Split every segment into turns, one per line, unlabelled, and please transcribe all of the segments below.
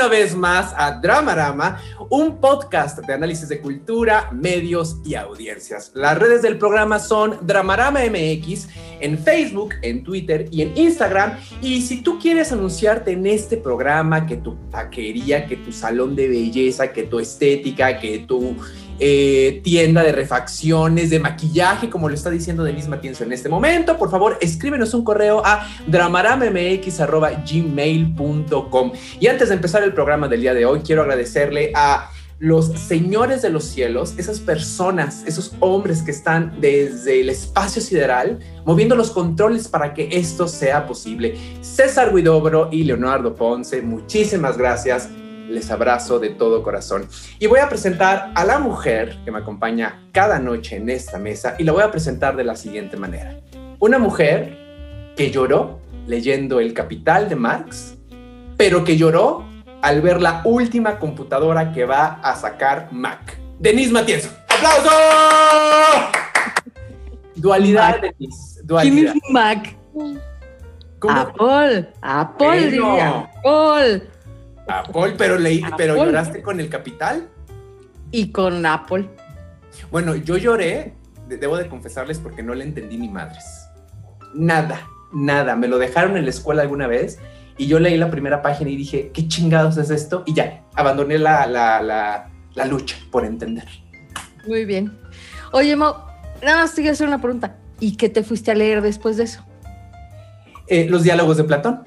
Una vez más a Dramarama, un podcast de análisis de cultura, medios y audiencias. Las redes del programa son Dramarama MX en Facebook, en Twitter y en Instagram. Y si tú quieres anunciarte en este programa, que tu taquería, que tu salón de belleza, que tu estética, que tu eh, tienda de refacciones, de maquillaje, como lo está diciendo Denise Matienzo en este momento, por favor, escríbenos un correo a dramaramamx.gmail.com. Y antes de empezar el programa del día de hoy, quiero agradecerle a los señores de los cielos, esas personas, esos hombres que están desde el espacio sideral, moviendo los controles para que esto sea posible. César Guidobro y Leonardo Ponce, muchísimas gracias les abrazo de todo corazón. Y voy a presentar a la mujer que me acompaña cada noche en esta mesa y la voy a presentar de la siguiente manera. Una mujer que lloró leyendo El Capital de Marx, pero que lloró al ver la última computadora que va a sacar Mac. Denise Matienzo. ¡Aplauso! Dualidad. Denise.
¿Quién
Dualidad.
es Mac?
¿Cómo?
Apple. Apple. Apple.
Apple, pero, leí, pero lloraste con El Capital.
Y con Apple.
Bueno, yo lloré, de- debo de confesarles, porque no le entendí ni madres. Nada, nada. Me lo dejaron en la escuela alguna vez y yo leí la primera página y dije, ¿qué chingados es esto? Y ya, abandoné la, la, la, la lucha por entender.
Muy bien. Oye, Mau, nada más te quiero hacer una pregunta. ¿Y qué te fuiste a leer después de eso?
Eh, los diálogos de Platón.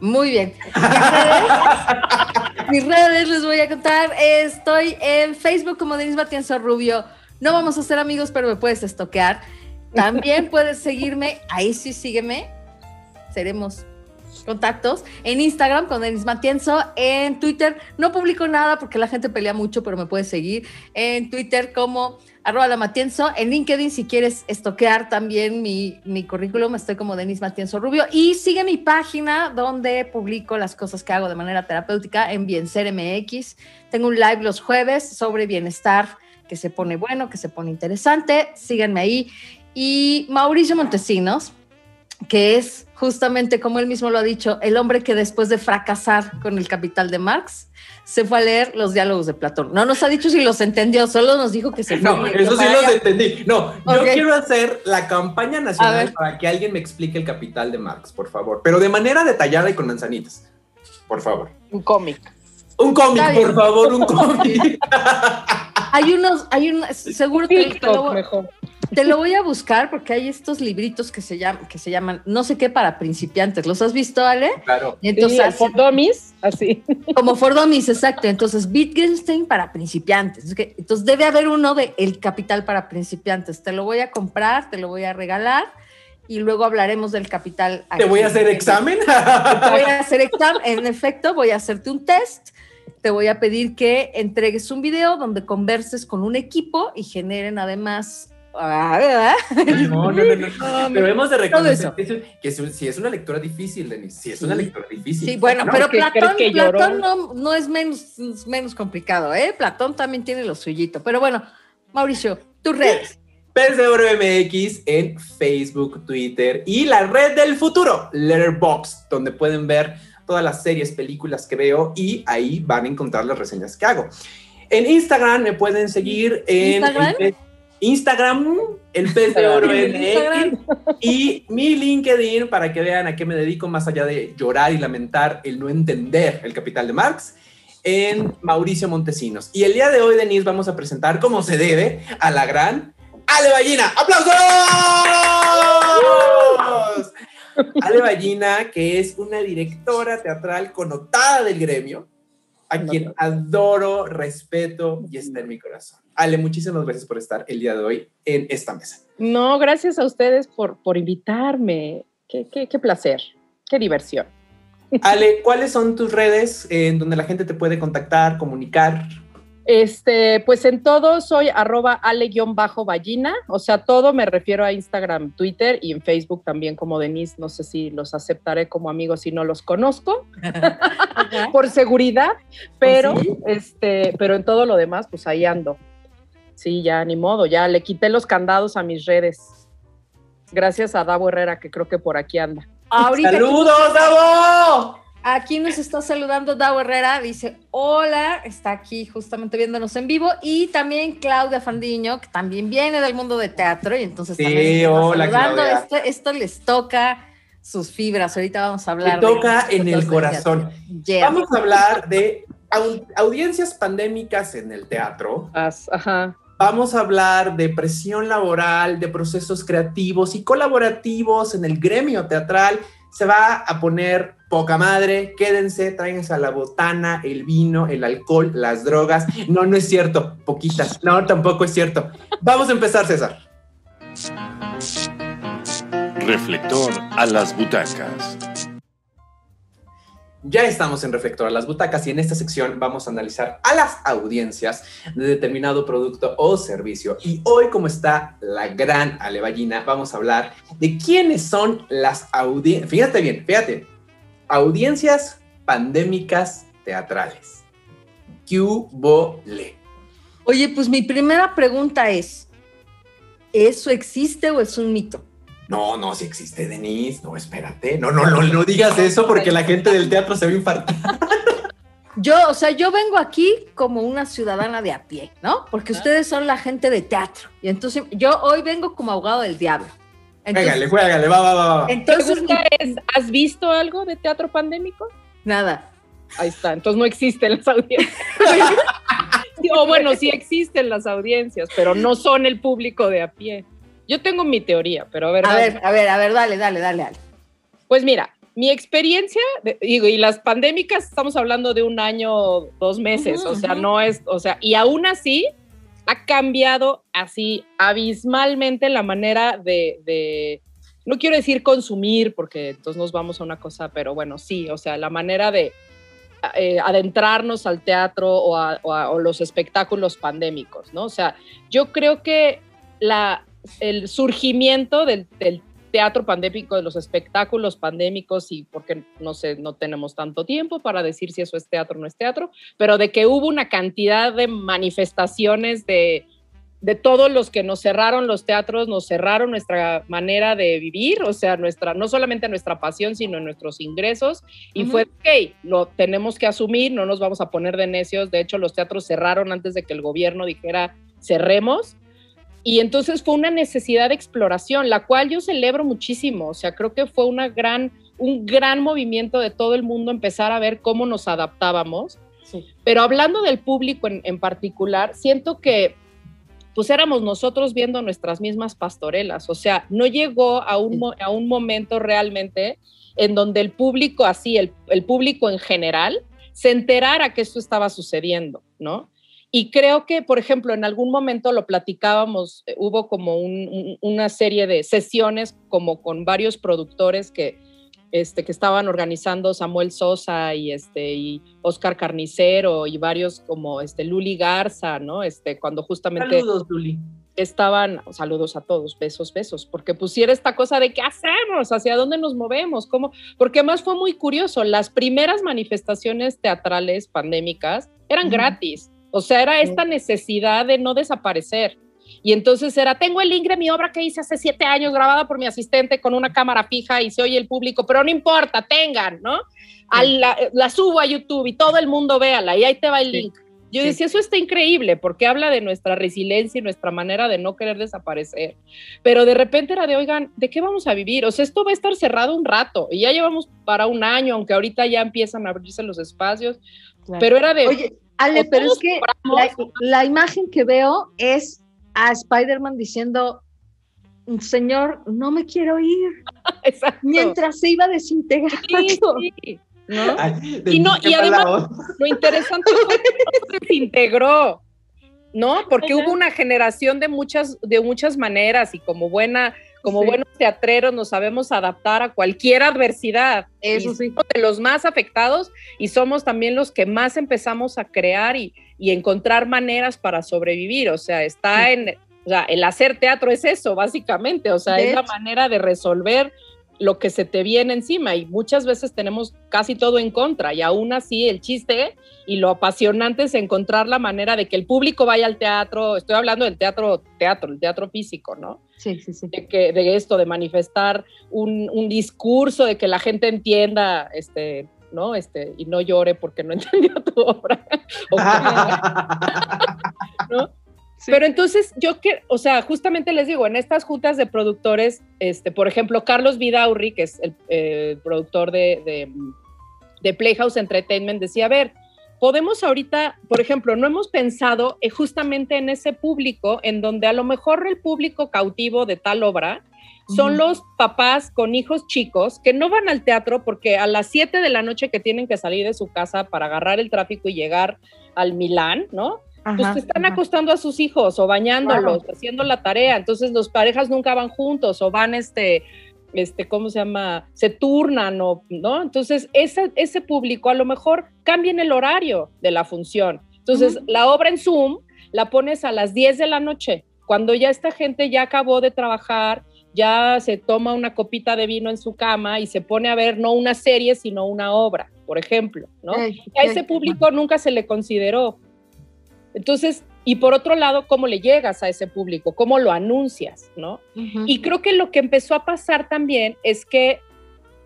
Muy bien. Mis redes, mis redes les voy a contar. Estoy en Facebook como Denise Matienzo Rubio. No vamos a ser amigos, pero me puedes estoquear. También puedes seguirme. Ahí sí, sígueme. Seremos contactos. En Instagram con Denis Matienzo. En Twitter no publico nada porque la gente pelea mucho, pero me puedes seguir. En Twitter como arroba la Matienzo. En LinkedIn, si quieres estoquear también mi, mi currículum, estoy como Denis Matienzo Rubio. Y sigue mi página donde publico las cosas que hago de manera terapéutica en Bienser MX. Tengo un live los jueves sobre bienestar que se pone bueno, que se pone interesante. Síganme ahí. Y Mauricio Montesinos, que es justamente, como él mismo lo ha dicho, el hombre que después de fracasar con el capital de Marx, se fue a leer los diálogos de Platón. No nos ha dicho si los entendió, solo nos dijo que se fue.
No, eso sí los entendí. No, yo quiero hacer la campaña nacional para que alguien me explique el capital de Marx, por favor. Pero de manera detallada y con manzanitas. Por favor.
Un cómic.
Un cómic,
Está bien.
por favor, un cómic.
Hay unos, hay unos, seguro
TikTok
lo,
mejor.
Te lo voy a buscar porque hay estos libritos que se llaman, que se llaman, no sé qué para principiantes. ¿Los has visto, Ale?
claro.
Y
Entonces, sí, for dummies, así.
como for Dummies, exacto. Entonces, Wittgenstein para principiantes. Entonces, debe haber uno de El Capital para principiantes. Te lo voy a comprar, te lo voy a regalar y luego hablaremos del Capital.
¿Te voy a hacer examen?
Te voy a hacer examen. En efecto, voy a hacerte un test. Te voy a pedir que entregues un video donde converses con un equipo y generen además. Ah,
No, no, no, no. Pero hemos de reconocer
eso.
que, es- si es una lectura difícil, Denise. Si es una
Sí.
lectura difícil.
Sí, bueno,
No,
pero
¿qué crees
Platón? Platón no, no es menos, menos complicado, ¿eh? Platón también tiene lo suyito. Pero bueno, Mauricio, tus redes.
MX en Facebook, Twitter y la red del futuro, Letterboxd, donde pueden ver todas las series, películas que veo y ahí van a encontrar las reseñas que hago. En Instagram me pueden seguir en
¿Instagram?
Instagram, el Pez de Oro y mi LinkedIn para que vean a qué me dedico más allá de llorar y lamentar el no entender el capital de Marx en Mauricio Montesinos. Y el día de hoy, Denise, vamos a presentar como se debe a la gran Ale Ballina. ¡Aplausos! Ale Ballina, que es una directora teatral connotada del gremio, a quien adoro, respeto y está en mi corazón. Ale, muchísimas gracias por estar el día de hoy en esta mesa.
No, gracias a ustedes por, por invitarme. Qué, qué, qué placer, qué diversión.
Ale, ¿cuáles son tus redes en donde la gente te puede contactar, comunicar?
Este, pues en todo soy arroba ale-ballina, o sea, todo me refiero a Instagram, Twitter y en Facebook también como Denise, no sé si los aceptaré como amigos si no los conozco, por seguridad, pero, este, pero en todo lo demás, pues ahí ando. Sí, ya ni modo, ya le quité los candados a mis redes. Gracias a Davo Herrera, que creo que por aquí anda.
¡Saludos, Davo!
Aquí nos está saludando Dao Herrera, dice hola, está aquí justamente viéndonos en vivo y también Claudia Fandiño, que también viene del mundo de teatro y entonces
sí, hola, Claudia.
Esto, esto, les toca sus fibras, ahorita vamos a hablar.
Le toca en el corazón. Vamos a hablar de audiencias pandémicas en el teatro.
Ajá.
Vamos a hablar de presión laboral, de procesos creativos y colaborativos en el gremio teatral. Se va a poner poca madre, quédense, tráiganse a la botana, el vino, el alcohol, las drogas. No, no es cierto, poquitas. No, tampoco es cierto. Vamos a empezar, César.
Reflector a las butacas.
Ya estamos en Reflector a las butacas y en esta sección vamos a analizar a las audiencias de determinado producto o servicio. Y hoy, como está la gran Alevallina, vamos a hablar de quiénes son las audiencias. Fíjate bien, fíjate, Audiencias pandémicas teatrales. ¿Qué le?
Oye, pues mi primera pregunta es, ¿eso existe o es un mito?
No, no, si existe, Denise. No, espérate. No, no, no, no digas eso porque la gente del teatro se va a infartar.
Yo, o sea, yo vengo aquí como una ciudadana de a pie, ¿no? Porque ustedes son la gente de teatro. Y entonces yo hoy vengo como abogado del diablo.
Juégale, juégale, va, va, va.
Entonces, ¿has visto algo de teatro pandémico?
Nada.
Ahí está, entonces no existen las audiencias. o bueno, sí existen las audiencias, pero no son el público de a pie. Yo tengo mi teoría, pero a ver.
A ver, a ver, a ver, dale, dale, dale, dale.
Pues mira, mi experiencia, digo, y las pandémicas, estamos hablando de un año, dos meses, o sea, no es, o sea, y aún así, ha cambiado así abismalmente la manera de, no quiero decir consumir, porque entonces nos vamos a una cosa, pero bueno, sí, o sea, la manera de eh, adentrarnos al teatro o a, los espectáculos pandémicos, ¿no? O sea, yo creo que la, el surgimiento del, del teatro pandémico, de los espectáculos pandémicos y porque no sé, no tenemos tanto tiempo para decir si eso es teatro o no es teatro, pero de que hubo una cantidad de manifestaciones de, de todos los que nos cerraron los teatros, nos cerraron nuestra manera de vivir, o sea, nuestra, no solamente nuestra pasión, sino nuestros ingresos. Y fue, ok, lo tenemos que asumir, no nos vamos a poner de necios. De hecho, los teatros cerraron antes de que el gobierno dijera cerremos. Y entonces fue una necesidad de exploración, la cual yo celebro muchísimo. O sea, creo que fue una gran, un gran movimiento de todo el mundo empezar a ver cómo nos adaptábamos. Pero hablando del público en, particular, siento que pues éramos nosotros viendo nuestras mismas pastorelas. O sea, no llegó a un, a un momento realmente en donde el público así, el, el público en general, se enterara que esto estaba sucediendo, ¿no? Y creo que, por ejemplo, en algún momento lo platicábamos, eh, hubo como una serie de sesiones como con varios productores que, este, que estaban organizando Samuel Sosa y, este, y Oscar Carnicero y varios como este, Luli Garza, ¿no? Este, cuando justamente...
Saludos, Luli.
Estaban, saludos a todos, besos, besos, porque pusiera esta cosa de qué hacemos, hacia dónde nos movemos, cómo, porque más fue muy curioso, las primeras manifestaciones teatrales pandémicas eran gratis, o sea, era esta necesidad de no desaparecer. Y entonces era, tengo el link de mi obra que hice hace siete años, grabada por mi asistente con una cámara fija y se oye el público, pero no importa, tengan, ¿no? la, subo a YouTube y todo el mundo véala y ahí te va el link. Yo decía, eso está increíble porque habla de nuestra resiliencia y nuestra manera de no querer desaparecer. Pero de repente era de, oigan, ¿de qué vamos a vivir? O sea, esto va a estar cerrado un rato y ya llevamos para un año, aunque ahorita ya empiezan a abrirse los espacios. Pero era de...
Oye, Ale, pero es que la, imagen que veo es a Spider-Man diciendo, señor, no me quiero ir. Mientras se iba desintegrando.
y, no, y además, lo interesante fue que no se desintegró, ¿no? Porque hubo una generación de muchas, de muchas maneras y como buena como buenos teatreros nos sabemos adaptar a cualquier adversidad.
Eso sí.
Somos de los más afectados y somos también los que más empezamos a crear y, encontrar maneras para sobrevivir. O sea, está en, o sea, el hacer teatro es eso, básicamente. O sea, es la manera de resolver lo que se te viene encima y muchas veces tenemos casi todo en contra y aún así el chiste y lo apasionante es encontrar la manera de que el público vaya al teatro, estoy hablando del teatro, teatro, el teatro físico, ¿no?
Sí, sí, sí.
De, que, de esto, de manifestar un, un discurso, de que la gente entienda, este, ¿no? Este, y no llore porque no entendió tu obra. ¿no? Pero entonces yo que, o sea, justamente les digo, en estas juntas de productores, este, por ejemplo, Carlos Vidaurri, que es el productor de, de, Playhouse Entertainment, decía, a ver, podemos ahorita, por ejemplo, no hemos pensado eh, justamente en ese público, en donde a lo mejor el público cautivo de tal obra son los papás con hijos chicos que no van al teatro porque a las 7 de la noche que tienen que salir de su casa para agarrar el tráfico y llegar al Milán, ¿no? Pues están acostando a sus hijos o bañándolos, haciendo la tarea. Entonces los parejas nunca van juntos o van este, este, ¿cómo se llama? Se turnan o, ¿no? Entonces ese, ese público a lo mejor cambia en el horario de la función. Entonces la obra en Zoom la pones a las 10 de la noche, cuando ya esta gente ya acabó de trabajar, ya se toma una copita de vino en su cama y se pone a ver no una serie, sino una obra, por ejemplo, ¿no? a ese público nunca se le consideró. Entonces, y por otro lado, ¿cómo le llegas a ese público? ¿Cómo lo anuncias? ¿no? Y creo que lo que empezó a pasar también es que,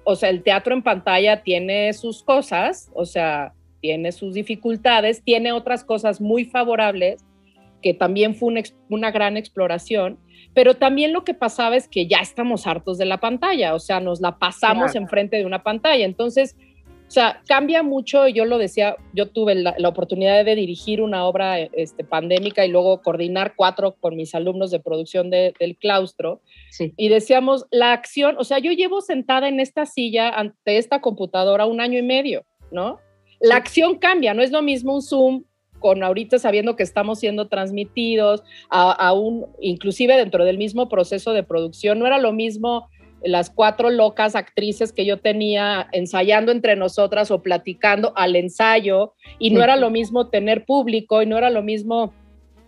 o sea, el teatro en pantalla tiene sus cosas, o sea, tiene sus dificultades, tiene otras cosas muy favorables, que también fue una, gran exploración, pero también lo que pasaba es que ya estamos hartos de la pantalla, o sea, nos la pasamos enfrente de una pantalla. Entonces, o sea, cambia mucho, yo lo decía, yo tuve la, oportunidad de dirigir una obra este, pandémica y luego coordinar cuatro con mis alumnos de producción del claustro. Y decíamos, la acción, o sea, yo llevo sentada en esta silla ante esta computadora un año y medio, ¿no? La acción cambia, no es lo mismo un Zoom con ahorita sabiendo que estamos siendo transmitidos, aún inclusive dentro del mismo proceso de producción, no era lo mismo las cuatro locas actrices que yo tenía ensayando entre nosotras o platicando al ensayo y no era lo mismo tener público y no era lo mismo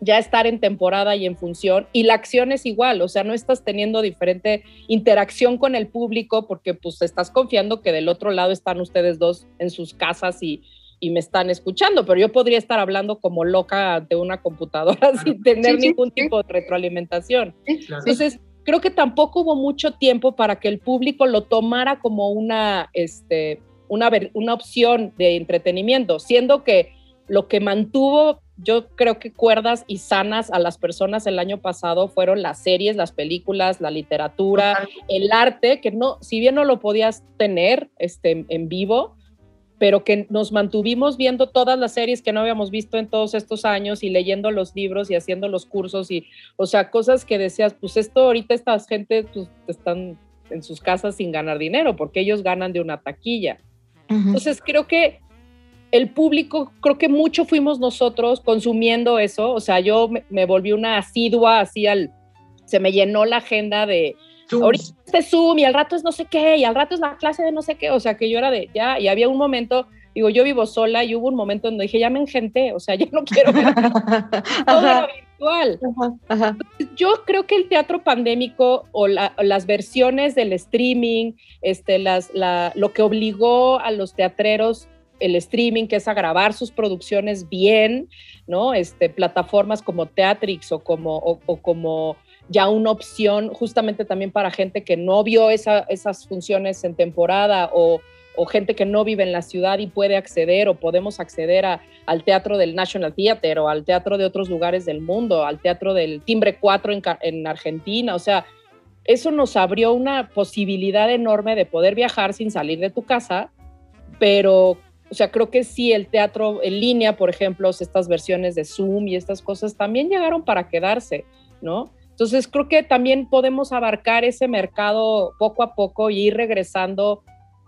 ya estar en temporada y en función y la acción es igual, o sea, no estás teniendo diferente interacción con el público porque pues estás confiando que del otro lado están ustedes dos en sus casas y, y me están escuchando, pero yo podría estar hablando como loca de una computadora sin tener ningún tipo de retroalimentación. Entonces, creo que tampoco hubo mucho tiempo para que el público lo tomara como una, este, una, una opción de entretenimiento, siendo que lo que mantuvo, yo creo que cuerdas y sanas a las personas el año pasado fueron las series, las películas, la literatura, el arte, que no, si bien no lo podías tener este, en vivo, pero que nos mantuvimos viendo todas las series que no habíamos visto en todos estos años y leyendo los libros y haciendo los cursos y, o sea, cosas que decías, pues esto ahorita esta gente pues, están en sus casas sin ganar dinero porque ellos ganan de una taquilla. Entonces creo que el público, creo que mucho fuimos nosotros consumiendo eso, o sea, yo me, me volví una asidua así al, se me llenó la agenda de, Ahorita este Zoom y al rato es no sé qué y al rato es la clase de no sé qué. O sea, que yo era de ya, y había un momento, digo, yo vivo sola y hubo un momento donde dije, ya me engenté, o sea, ya no quiero ver todo lo virtual. Yo creo que el teatro pandémico o, las versiones del streaming, este, las, la, lo que obligó a los teatreros el streaming, que es a grabar sus producciones bien, ¿no? Este, plataformas como Teatrix o como, o como ya una opción justamente también para gente que no vio esas funciones en temporada o, gente que no vive en la ciudad y puede acceder o podemos acceder al teatro del National Theater o al teatro de otros lugares del mundo, al teatro del Timbre 4 en, en Argentina. O sea, eso nos abrió una posibilidad enorme de poder viajar sin salir de tu casa, pero o sea, creo que sí, el teatro en línea, por ejemplo, estas versiones de Zoom y estas cosas también llegaron para quedarse, ¿no? Entonces, creo que también podemos abarcar ese mercado poco a poco y ir regresando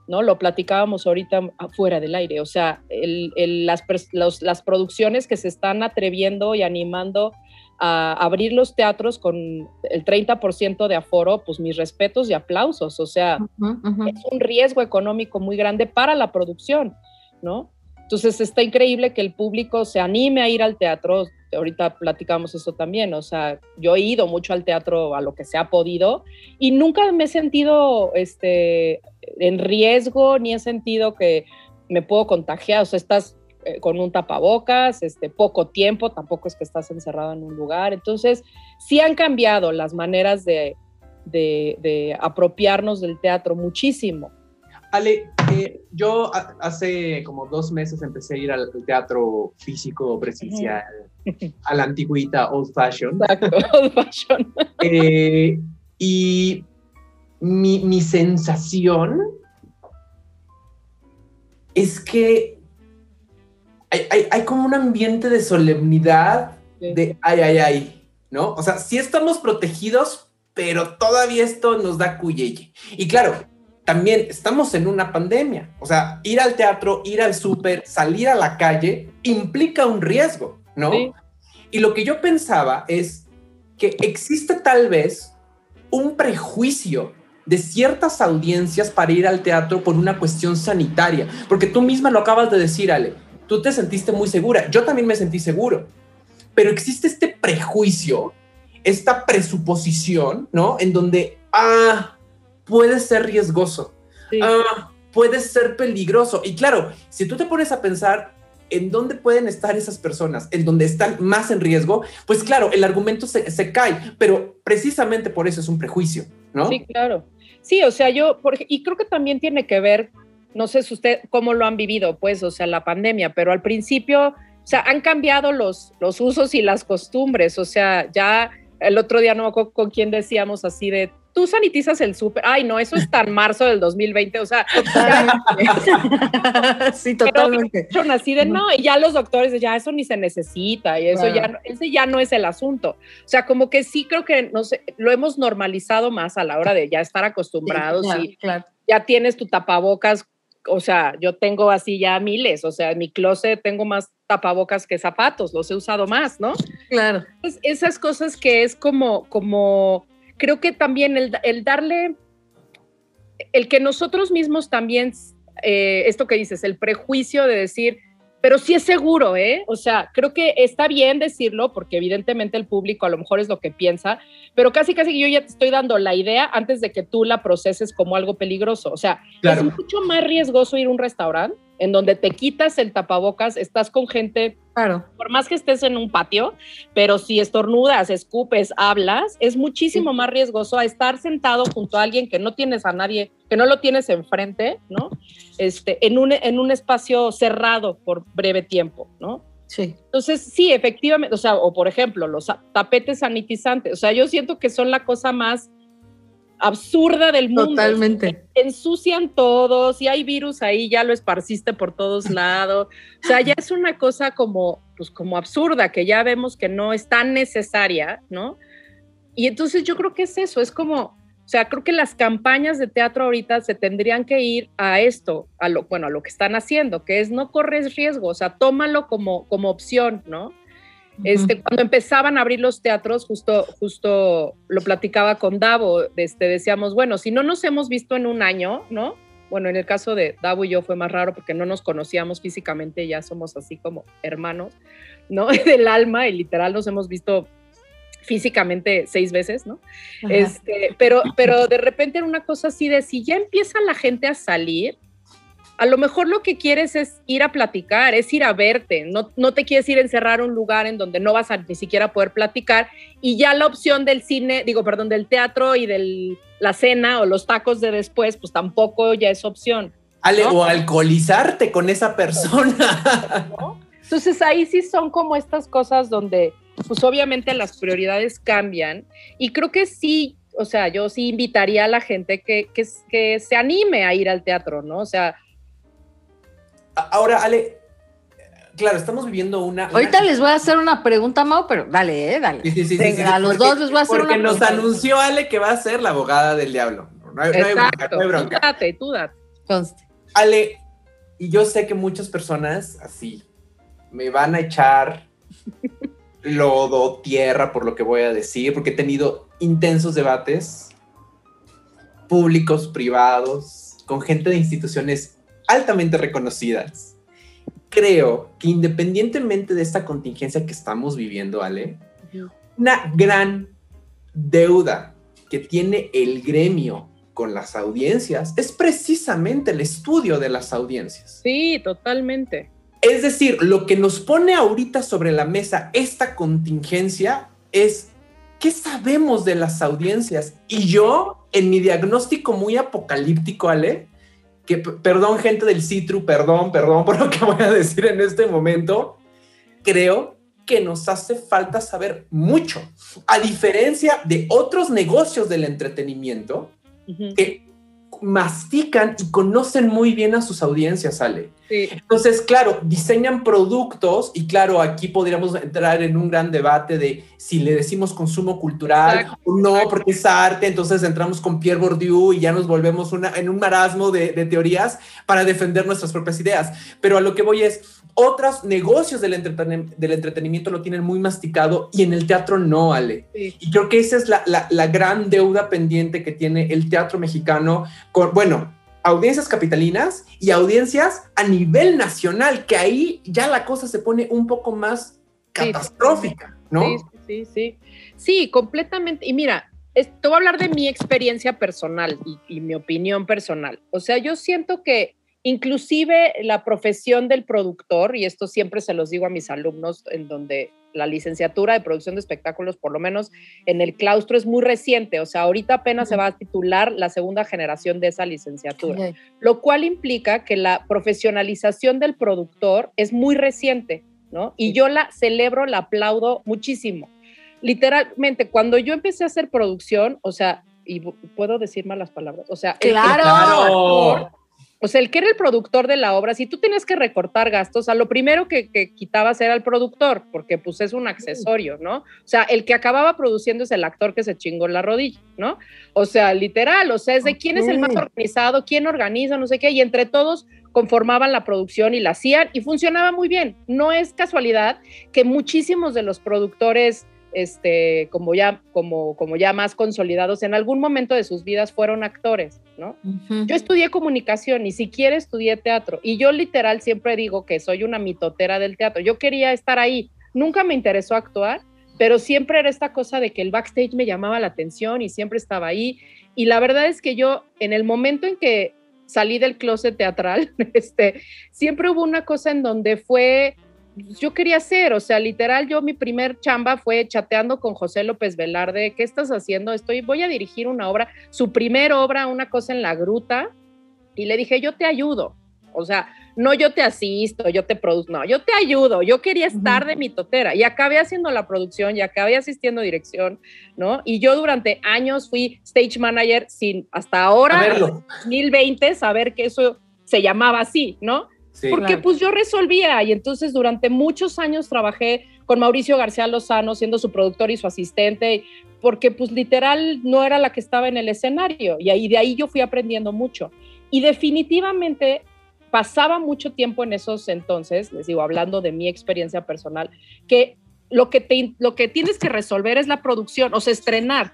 ¿no? Lo platicábamos ahorita fuera del aire, o sea, las, producciones que se están atreviendo y animando a abrir los teatros con el 30% de aforo, pues mis respetos y aplausos, o sea, es un riesgo económico muy grande para la producción, ¿no? Entonces está increíble que el público se anime a ir al teatro. Ahorita platicamos eso también. O sea, yo he ido mucho al teatro a lo que se ha podido y nunca me he sentido este, en riesgo ni he sentido que me puedo contagiar. O sea, estás eh, con un tapabocas, este, poco tiempo, tampoco es que estás encerrado en un lugar. Entonces, sí han cambiado las maneras de, de apropiarnos del teatro muchísimo.
Ale, eh, yo hace como dos meses empecé a ir al teatro físico presencial, a la antigüita old fashion.
Exacto, old fashion.
Eh, y mi, sensación es que hay, como un ambiente de solemnidad, de ay, ay, ay, ¿no? O sea, sí estamos protegidos, pero todavía esto nos da cuyeye. Y claro, también estamos en una pandemia. O sea, ir al teatro, ir al súper, salir a la calle implica un riesgo, ¿no? Y lo que yo pensaba es que existe tal vez un prejuicio de ciertas audiencias para ir al teatro por una cuestión sanitaria, porque tú misma lo acabas de decir, Ale, tú te sentiste muy segura, yo también me sentí seguro, pero existe este prejuicio, esta presuposición, ¿no? En donde, ah, puede ser riesgoso, ah, puede ser peligroso. Y claro, si tú te pones a pensar en dónde pueden estar esas personas, en donde están más en riesgo, pues claro, el argumento se, cae, pero precisamente por eso es un prejuicio, ¿no?
Sí, claro. Sí, o sea, yo, y creo que también tiene que ver, no sé si usted cómo lo han vivido, pues, o sea, la pandemia, pero al principio, o sea, han cambiado los, los usos y las costumbres, o sea, ya el otro día no con, con quién decíamos así de tú sanitizas el súper. Ay, no, eso está en marzo del 2020, o sea.
sí, totalmente.
Yo nací de no, y ya los doctores, ya eso ni se necesita, y eso ya, ese ya no es el asunto. O sea, como que sí creo que, no sé, lo hemos normalizado más a la hora de ya estar acostumbrados y ya tienes tu tapabocas. O sea, yo tengo así ya miles, o sea, en mi closet tengo más tapabocas que zapatos, los he usado más, ¿no?
Claro.
Esas cosas que es como, como, creo que también el, darle, el que nosotros mismos también, eh, esto que dices, el prejuicio de decir, pero sí es seguro, ¿eh? O sea, creo que está bien decirlo porque evidentemente el público a lo mejor es lo que piensa, pero casi casi yo ya te estoy dando la idea antes de que tú la proceses como algo peligroso. O sea, es mucho más riesgoso ir a un restaurante en donde te quitas el tapabocas, estás con gente,
claro.
por más que estés en un patio, pero si estornudas, escupes, hablas, es muchísimo más riesgoso a estar sentado junto a alguien que no tienes a nadie, que no lo tienes enfrente, ¿no? Este, en un, en un espacio cerrado por breve tiempo, ¿no?
Sí.
Entonces, sí, efectivamente, o sea, o por ejemplo, los tapetes sanitizantes, o sea, yo siento que son la cosa más absurda del mundo.
Totalmente.
Ensucian todos y hay virus ahí, ya lo esparciste por todos lados. O sea, ya es una cosa como, pues como absurda, que ya vemos que no es tan necesaria, ¿no? Y entonces yo creo que es eso, es como, o sea, creo que las campañas de teatro ahorita se tendrían que ir a esto, a lo, bueno, a lo que están haciendo, que es no corres riesgo, o sea, tómalo como, como opción, ¿no? Este, cuando empezaban a abrir los teatros, justo, justo lo platicaba con Davo, este, decíamos, bueno, si no nos hemos visto en un año, ¿no? Bueno, en el caso de Davo y yo fue más raro porque no nos conocíamos físicamente, ya somos así como hermanos, ¿no? Del alma y literal nos hemos visto físicamente seis veces, ¿no? Este, pero, pero de repente era una cosa así de si ya empieza la gente a salir, a lo mejor lo que quieres es ir a platicar, es ir a verte, no, no te quieres ir a encerrar a un lugar en donde no vas a ni siquiera poder platicar y ya la opción del cine, digo, perdón, del teatro y de la cena o los tacos de después, pues tampoco ya es opción.
Ale, o alcoholizarte con esa persona.
Entonces ahí sí son como estas cosas donde, pues obviamente las prioridades cambian y creo que sí, o sea, yo sí invitaría a la gente que, que, que se anime a ir al teatro, ¿no? O sea,
Ahora, Ale, claro, estamos viviendo una.
Ahorita les voy a hacer una pregunta, Mau, pero dale, eh, dale.
Sí, sí, sí, sí
a los dos les voy a hacer
una pregunta. Porque nos anunció Ale que va a ser la abogada del diablo.
No hay, Exacto. No hay bronca, Tú date, tú date.
Conste.
Ale, y yo sé que muchas personas así me van a echar lodo, tierra por lo que voy a decir, porque he tenido intensos debates públicos, privados, con gente de instituciones altamente reconocidas. Creo que independientemente de esta contingencia que estamos viviendo, Ale, una gran deuda que tiene el gremio con las audiencias es precisamente el estudio de las audiencias.
Sí, totalmente.
Es decir, lo que nos pone ahorita sobre la mesa esta contingencia es ¿qué sabemos de las audiencias? Y yo, en mi diagnóstico muy apocalíptico, Ale, que perdón gente del Citru, perdón, perdón por lo que voy a decir en este momento, creo que nos hace falta saber mucho. A diferencia de otros negocios del entretenimiento, que mastican y conocen muy bien a sus audiencias, Ale. Entonces, claro, diseñan productos y claro, aquí podríamos entrar en un gran debate de si le decimos consumo cultural o no, porque es arte, entonces entramos con Pierre Bourdieu y ya nos volvemos una, en un marasmo de, de teorías para defender nuestras propias ideas. Pero a lo que voy es, otros negocios del, del, entretenimiento lo tienen muy masticado y en el teatro no, Ale. Y creo que esa es la, la, la, gran deuda pendiente que tiene el teatro mexicano con, bueno, audiencias capitalinas y audiencias a nivel nacional, que ahí ya la cosa se pone un poco más catastrófica, ¿no?
Sí, sí, sí. Sí, completamente. Y mira, te voy a hablar de mi experiencia personal y, y mi opinión personal. O sea, yo siento que Inclusive la profesión del productor, y esto siempre se los digo a mis alumnos, en donde la licenciatura de producción de espectáculos, por lo menos en el claustro, es muy reciente, o sea, ahorita apenas se va a titular la segunda generación de esa licenciatura, lo cual implica que la profesionalización del productor es muy reciente, ¿no? Y yo la celebro, la aplaudo muchísimo. Literalmente, cuando yo empecé a hacer producción, o sea, y puedo decir malas palabras, o sea,
claro.
O sea, el que era el productor de la obra, si tú tienes que recortar gastos, a lo primero que, quitabas era el productor, porque pues es un accesorio, ¿no? O sea, el que acababa produciendo es el actor que se chingó la rodilla, ¿no? O sea, literal, o sea, es de quién es el más organizado, quién organiza, no sé qué, y entre todos conformaban la producción y la hacían y funcionaba muy bien. No es casualidad que muchísimos de los productores este, como, ya, como, como ya más consolidados, en algún momento de sus vidas fueron actores, ¿no? Yo estudié comunicación, ni siquiera estudié teatro, y yo literal siempre digo que soy una mitotera del teatro. Yo quería estar ahí, nunca me interesó actuar, pero siempre era esta cosa de que el backstage me llamaba la atención y siempre estaba ahí. Y la verdad es que yo, en el momento en que salí del closet teatral, este, siempre hubo una cosa en donde fue yo quería hacer, o sea, literal, yo mi primer chamba fue chateando con José López Velarde, ¿qué estás haciendo? Estoy, voy a dirigir una obra, su primer obra, una cosa en la gruta, y le dije, yo te ayudo, o sea, no yo te asisto, yo te produzco, no, yo te ayudo, yo quería estar de mi totera, y acabé haciendo la producción, y acabé asistiendo a dirección, ¿no? Y yo durante años fui stage manager sin, hasta ahora, 2020, saber que eso se llamaba así, ¿no? Porque pues yo resolvía y entonces durante muchos años trabajé con Mauricio García Lozano siendo su productor y su asistente, porque pues literal no era la que estaba en el escenario y ahí de ahí yo fui aprendiendo mucho. Y definitivamente pasaba mucho tiempo en esos entonces, les digo, hablando de mi experiencia personal, que lo que, te, lo que tienes que resolver es la producción, o sea, estrenar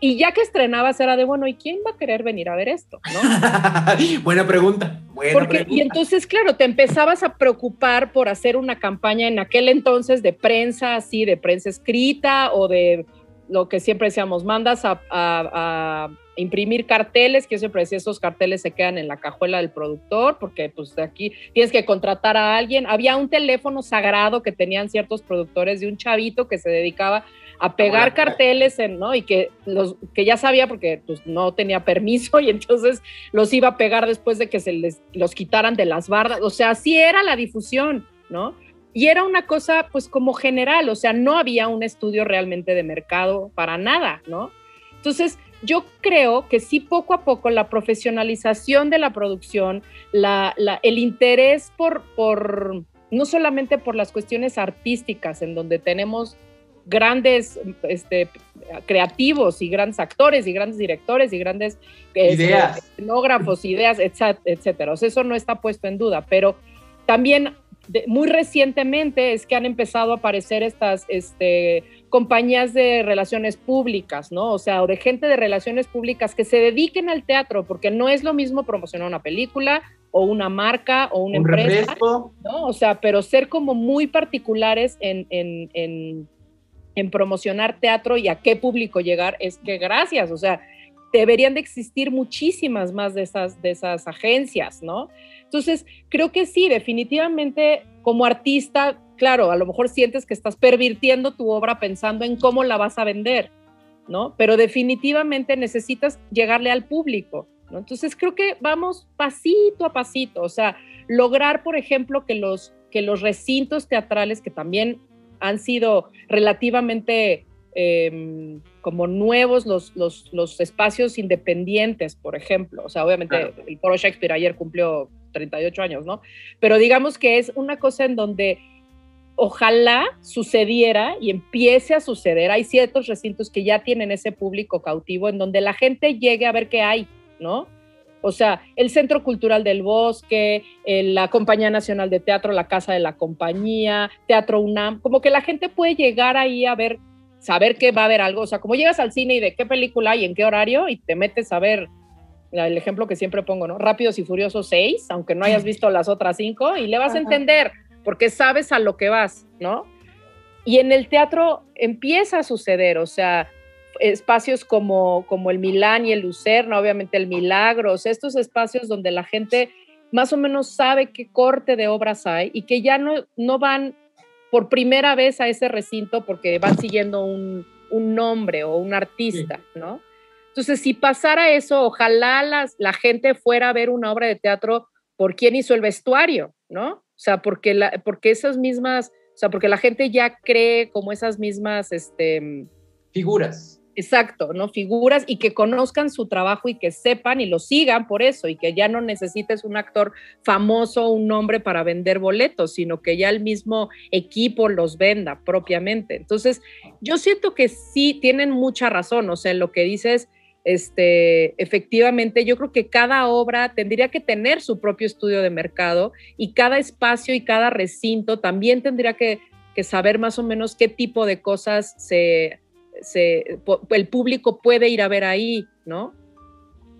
y ya que estrenabas era de, bueno, ¿y quién va a querer venir a ver esto?
buena pregunta.
Porque, Y entonces, claro, te empezabas a preocupar por hacer una campaña en aquel entonces de prensa, así, de prensa escrita o de lo que siempre decíamos, mandas a, imprimir carteles, que yo siempre decía, esos carteles se quedan en la cajuela del productor, porque pues de aquí tienes que contratar a alguien. Había un teléfono sagrado que tenían ciertos productores de un chavito que se dedicaba a pegar carteles, en, ¿no? Y que, los, que ya sabía porque pues, no tenía permiso y entonces los iba a pegar después de que se les los quitaran de las bardas. O sea, así era la difusión, ¿no? Y era una cosa pues como general, o sea, no había un estudio realmente de mercado para nada, ¿no? Entonces, yo creo que sí poco a poco la profesionalización de la producción, la, la, el interés por, por, no solamente por las cuestiones artísticas, en donde tenemos grandes este, creativos y grandes actores y grandes directores y grandes
este, ideas.
escenógrafos, ideas, etcétera. O sea, eso no está puesto en duda, pero también muy recientemente es que han empezado a aparecer estas este, compañías de relaciones públicas, ¿no? O sea, o de gente de relaciones públicas que se dediquen al teatro, porque no es lo mismo promocionar una película o una marca o una empresa, ¿no? O sea, pero ser como muy particulares en, en, en, en promocionar teatro y a qué público llegar, es que gracias, o sea, deberían de existir muchísimas más de esas, de esas agencias, ¿no? Entonces, creo que sí, definitivamente como artista, claro, a lo mejor sientes que estás pervirtiendo tu obra pensando en cómo la vas a vender, ¿no? Pero definitivamente necesitas llegarle al público, ¿no? Entonces, creo que vamos pasito a pasito, o sea, lograr, por ejemplo, que los, que los recintos teatrales que también han sido relativamente em, como nuevos los, los, los, espacios independientes, por ejemplo. O sea, obviamente el Foro Shakespeare ayer cumplió 38 años, ¿no? Pero digamos que es una cosa en donde ojalá sucediera y empiece a suceder. Hay ciertos recintos que ya tienen ese público cautivo en donde la gente llegue a ver qué hay, ¿no? O sea, el Centro Cultural del Bosque, la Compañía Nacional de Teatro, la Casa de la Compañía, Teatro UNAM, como que la gente puede llegar ahí a ver, saber que va a haber algo. O sea, como llegas al cine y de qué película hay, en qué horario, y te metes a ver el ejemplo que siempre pongo, ¿no? Rápidos y Furiosos 6, aunque no hayas visto las otras cinco, y le vas a entender, porque sabes a lo que vas, ¿no? Y en el teatro empieza a suceder, o sea, espacios como, como el Milán y el Lucerna, obviamente el Milagros, estos espacios donde la gente más o menos sabe qué corte de obras hay y que ya no, no van por primera vez a ese recinto porque van siguiendo un, un nombre o un artista, ¿no? Entonces, si pasara eso, ojalá las, la gente fuera a ver una obra de teatro por quién hizo el vestuario, ¿no? O sea, porque, la, porque esas mismas, o sea, porque la gente ya cree como esas mismas, este...
Figuras.
Exacto, ¿no? Figuras y que conozcan su trabajo y que sepan y lo sigan por eso y que ya no necesites un actor famoso, un nombre para vender boletos, sino que ya el mismo equipo los venda propiamente. Entonces, yo siento que sí tienen mucha razón, o sea, lo que dices este, efectivamente, yo creo que cada obra tendría que tener su propio estudio de mercado y cada espacio y cada recinto también tendría que, saber más o menos qué tipo de cosas se, el público puede ir a ver ahí, ¿no?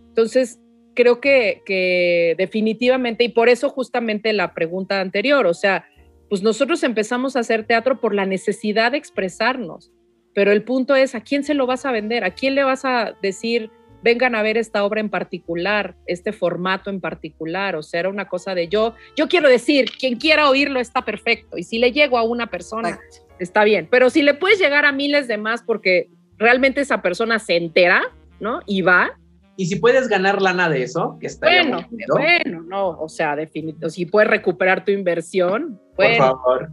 Entonces, creo que, que definitivamente, y por eso justamente la pregunta anterior, o sea, pues nosotros empezamos a hacer teatro por la necesidad de expresarnos pero el punto es, ¿a quién se lo vas a vender? ¿A quién le vas a decir, vengan a ver esta obra en particular, este formato en particular? O sea, era una cosa de yo, yo quiero decir, quien quiera oírlo está perfecto. Y si le llego a una persona, está bien. Pero si le puedes llegar a miles de más porque realmente esa persona se entera, ¿no? Y va,
y si puedes ganar lana de eso, que está
bueno, bueno, no, o sea, definitivamente, si puedes recuperar tu inversión, por
favor,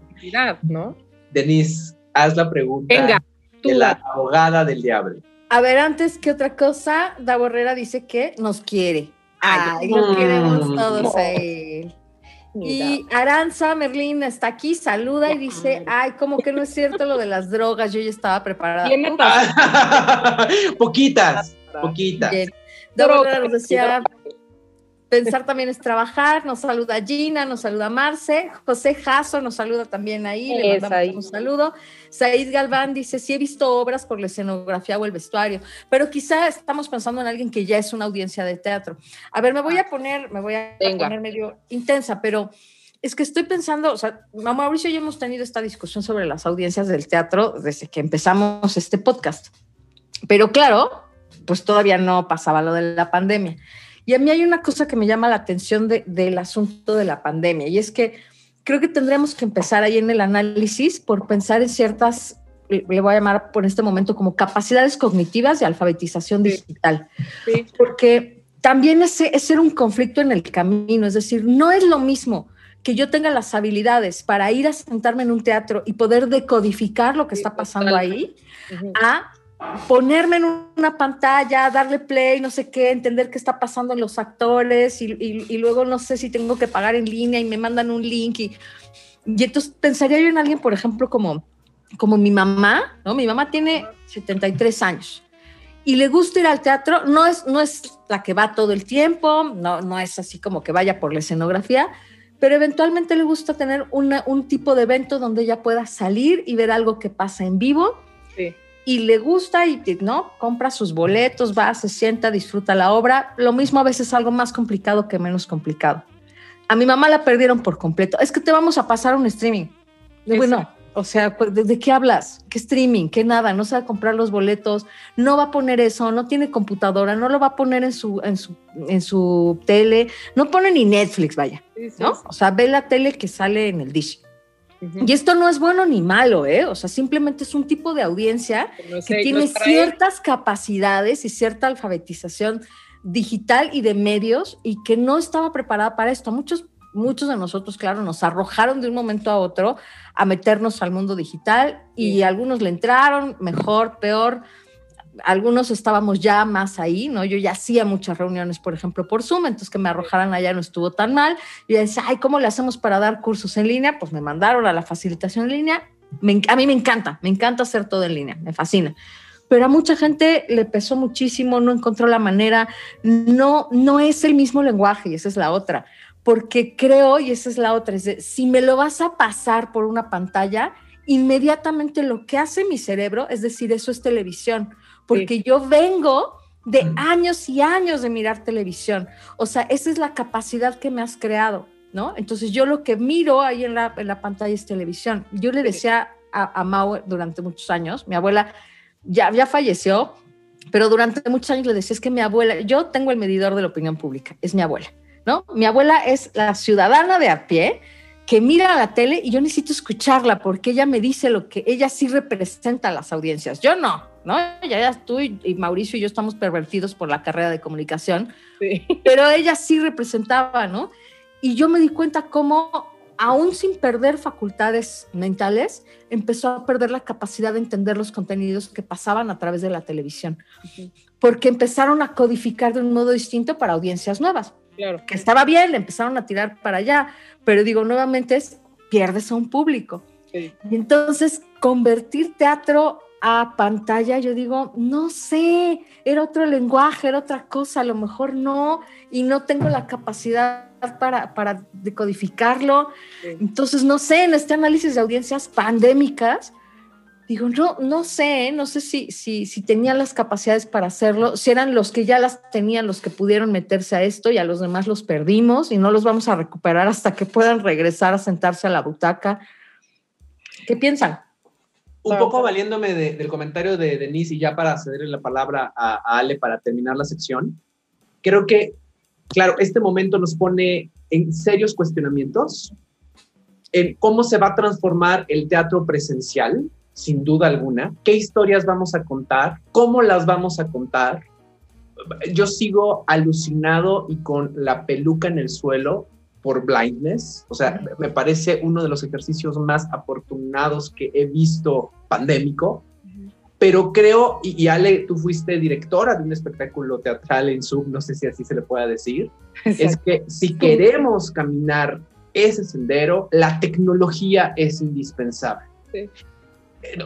¿no?
Denise, haz la pregunta.
Venga
la abogada del diablo.
A ver, antes que otra cosa, Da Borrera dice que nos quiere. Ay, lo queremos todos a él. Y Aranza Merlín está aquí, saluda y dice, ay, como que no es cierto lo de las drogas, yo ya estaba preparada.
poquitas, poquitas.
Da Borrera nos decía, Pensar también es trabajar, nos saluda Gina, nos saluda Marce, José Jasso nos saluda también ahí, le mandamos un saludo. Said Galván dice, sí he visto obras por la escenografía o el vestuario, pero quizá estamos pensando en alguien que ya es una audiencia de teatro. A ver, me voy a poner, me voy a poner medio intensa, pero es que estoy pensando, o sea, Mauricio y yo hemos tenido esta discusión sobre las audiencias del teatro desde que empezamos este podcast. Pero claro, pues todavía no pasaba lo de la pandemia. Y a mí hay una cosa que me llama la atención del asunto de la pandemia, y es que creo que tendremos que empezar ahí en el análisis por pensar en ciertas, le voy a llamar por este momento como capacidades cognitivas de alfabetización digital. Porque también es, es ser un conflicto en el camino, es decir, no es lo mismo que yo tenga las habilidades para ir a sentarme en un teatro y poder decodificar lo que está pasando ahí, a ponerme en una pantalla, darle play, no sé qué, entender qué está pasando en los actores y, luego no sé si tengo que pagar en línea y me mandan un link y, y entonces pensaría yo en alguien, por ejemplo, como como mi mamá, ¿no? Mi mamá tiene 73 años y le gusta ir al teatro, no es, no es la que va todo el tiempo, no, no es así como que vaya por la escenografía, pero eventualmente le gusta tener un tipo de evento donde ella pueda salir y ver algo que pasa en vivo. Y le gusta y no compra sus boletos, va, se sienta, disfruta la obra. Lo mismo a veces algo más complicado que menos complicado. A mi mamá la perdieron por completo. Es que te vamos a pasar un streaming. Bueno, o sea, pues, ¿de, qué hablas? ¿Qué streaming? ¿Qué nada? No sabe comprar los boletos, no va a poner eso, no tiene computadora, no lo va a poner en su, en su, en su tele, no pone ni Netflix, vaya, ¿no? O sea, ve la tele que sale en el dish. Y esto no es bueno ni malo, ¿eh? O sea, simplemente es un tipo de audiencia que tiene ciertas capacidades y cierta alfabetización digital y de medios y que no estaba preparada para esto. Muchos muchos de nosotros, claro, nos arrojaron de un momento a otro a meternos al mundo digital y algunos le entraron, mejor, peor. Algunos estábamos ya más ahí, ¿no? Yo ya hacía muchas reuniones, por ejemplo, por Zoom, entonces que me arrojaran allá no estuvo tan mal. Y decía, ay, ¿cómo le hacemos para dar cursos en línea? Pues me mandaron a la facilitación en línea. a mí me encanta, me encanta hacer todo en línea, me fascina pero a mucha gente le pesó muchísimo, no encontró la manera, no, no es el mismo lenguaje y esa es la otra porque creo, y esa es la otra, es si me lo vas a pasar por una pantalla, inmediatamente lo que hace mi cerebro es decir, eso es televisión, porque yo vengo de años y años de mirar televisión. O sea, esa es la capacidad que me has creado, ¿no? Entonces yo lo que miro ahí en la, en la pantalla es televisión. Yo le decía a, a Mau durante muchos años, mi abuela ya, ya falleció, pero durante muchos años le decía, es que mi abuela, yo tengo el medidor de la opinión pública, es mi abuela. ¿no? Mi abuela es la ciudadana de a pie que mira la tele y yo necesito escucharla porque ella me dice lo que ella sí representa a las audiencias. Yo no, ¿no? Ya, ya tú y, Mauricio y yo estamos pervertidos por la carrera de comunicación, pero ella sí representaba, ¿no? Y yo me di cuenta cómo, aún sin perder facultades mentales, empezó a perder la capacidad de entender los contenidos que pasaban a través de la televisión, porque empezaron a codificar de un modo distinto para audiencias nuevas. Que estaba bien, le empezaron a tirar para allá, pero digo, nuevamente es, pierdes a un público. Y entonces, convertir teatro a pantalla, yo digo, no sé, era otro lenguaje, era otra cosa, a lo mejor no, y no tengo la capacidad para, para decodificarlo. Entonces, no sé, en este análisis de audiencias pandémicas, Digo, no, no sé, no sé si, si, si tenían las capacidades para hacerlo, si eran los que ya las tenían los que pudieron meterse a esto y a los demás los perdimos y no los vamos a recuperar hasta que puedan regresar a sentarse a la butaca. ¿Qué piensan?
Un poco valiéndome del comentario de Denise y ya para cederle la palabra a, a Ale para terminar la sección, creo que, claro, este momento nos pone en serios cuestionamientos en cómo se va a transformar el teatro presencial sin duda alguna. ¿Qué historias vamos a contar? ¿Cómo las vamos a contar? Yo sigo alucinado y con la peluca en el suelo por blindness. O sea, me parece uno de los ejercicios más afortunados que he visto pandémico. Pero creo, y, Ale, tú fuiste directora de un espectáculo teatral en Zoom, no sé si así se le pueda decir, es que si queremos caminar ese sendero, la tecnología es indispensable. Sí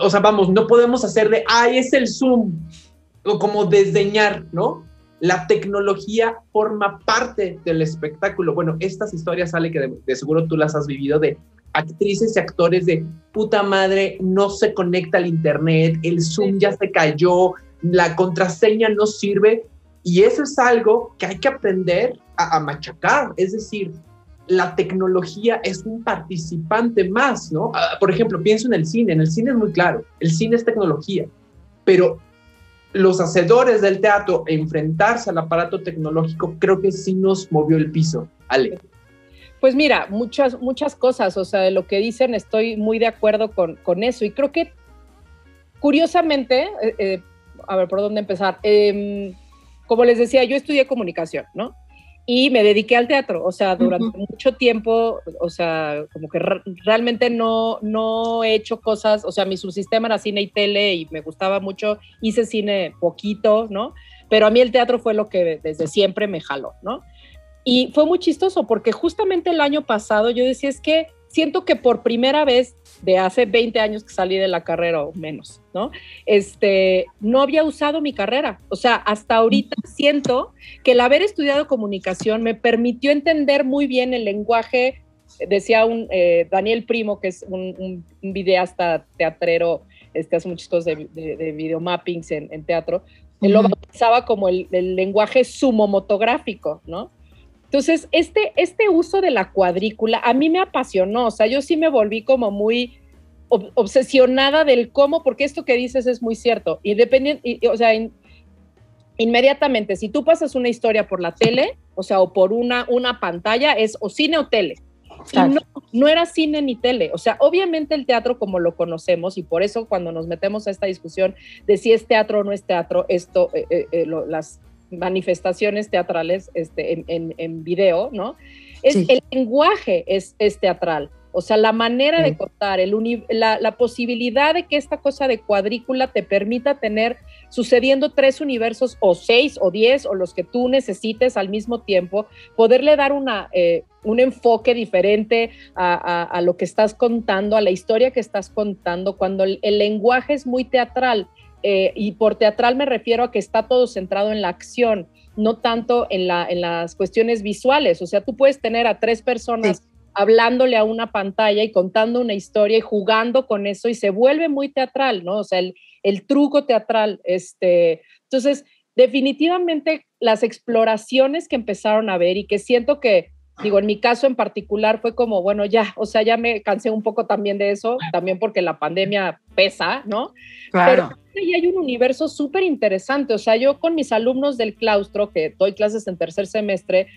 o sea, vamos, no podemos hacer de, ay, es el Zoom, o como desdeñar, ¿no? La tecnología forma parte del espectáculo. Bueno, estas historias sale que de, seguro tú las has vivido de actrices y actores de puta madre, no se conecta al internet, el Zoom ya se cayó, la contraseña no sirve. Y eso es algo que hay que aprender a, a machacar. Es decir, la tecnología es un participante más, ¿no? Ah, por ejemplo, pienso en el cine, en el cine es muy claro, el cine es tecnología, pero los hacedores del teatro, enfrentarse al aparato tecnológico, creo que sí nos movió el piso. Ale.
Pues mira, muchas, muchas cosas, o sea, de lo que dicen estoy muy de acuerdo con, con eso y creo que curiosamente, eh, eh, a ver, ¿por dónde empezar? Em, como les decía, yo estudié comunicación, ¿no? Y me dediqué al teatro, o sea, durante mucho tiempo, o sea, como que realmente no, no he hecho cosas, o sea, mi subsistema era cine y tele y me gustaba mucho, hice cine poquito, ¿no? Pero a mí el teatro fue lo que desde siempre me jaló, ¿no? Y fue muy chistoso porque justamente el año pasado yo decía, es que siento que por primera vez de hace 20 años que salí de la carrera o menos, ¿no? Este, no había usado mi carrera. O sea, hasta ahorita siento que el haber estudiado comunicación me permitió entender muy bien el lenguaje, decía un eh, Daniel Primo, que es un, un, videasta teatrero, este, hace muchas cosas de, de, videomappings en, teatro, él lo bautizaba como el, el lenguaje sumomotográfico, ¿no? Entonces, este, este uso de la cuadrícula a mí me apasionó, o sea, yo sí me volví como muy obsesionada del cómo, porque esto que dices es muy cierto. Independiente, o sea, inmediatamente, si tú pasas una historia por la tele, o sea, o por una, una pantalla, es o cine o tele. no, no, era cine ni tele. O sea, obviamente el teatro como lo conocemos, y por eso cuando nos metemos a esta discusión de si es teatro o no es teatro, esto, eh, eh, eh, las manifestaciones teatrales este, en, en, video, ¿no? Es, El lenguaje es, es, teatral. O sea, la manera de contar, el la, la, posibilidad de que esta cosa de cuadrícula te permita tener sucediendo tres universos o seis o diez o los que tú necesites al mismo tiempo, poderle dar una, eh, un enfoque diferente a, a, lo que estás contando, a la historia que estás contando, cuando el lenguaje es muy teatral eh, y por teatral me refiero a que está todo centrado en la acción, no tanto en, la, en las cuestiones visuales. O sea, tú puedes tener a tres personas hablándole a una pantalla y contando una historia y jugando con eso y se vuelve muy teatral, ¿no? O sea, el, el truco teatral. Este, entonces, definitivamente las exploraciones que empezaron a ver y que siento que digo, en mi caso en particular fue como, bueno, ya, o sea, ya me cansé un poco también de eso, también porque la pandemia pesa, ¿no?
Claro.
Pero hay un universo súper interesante, o sea, yo con mis alumnos del claustro, que doy clases en tercer semestre,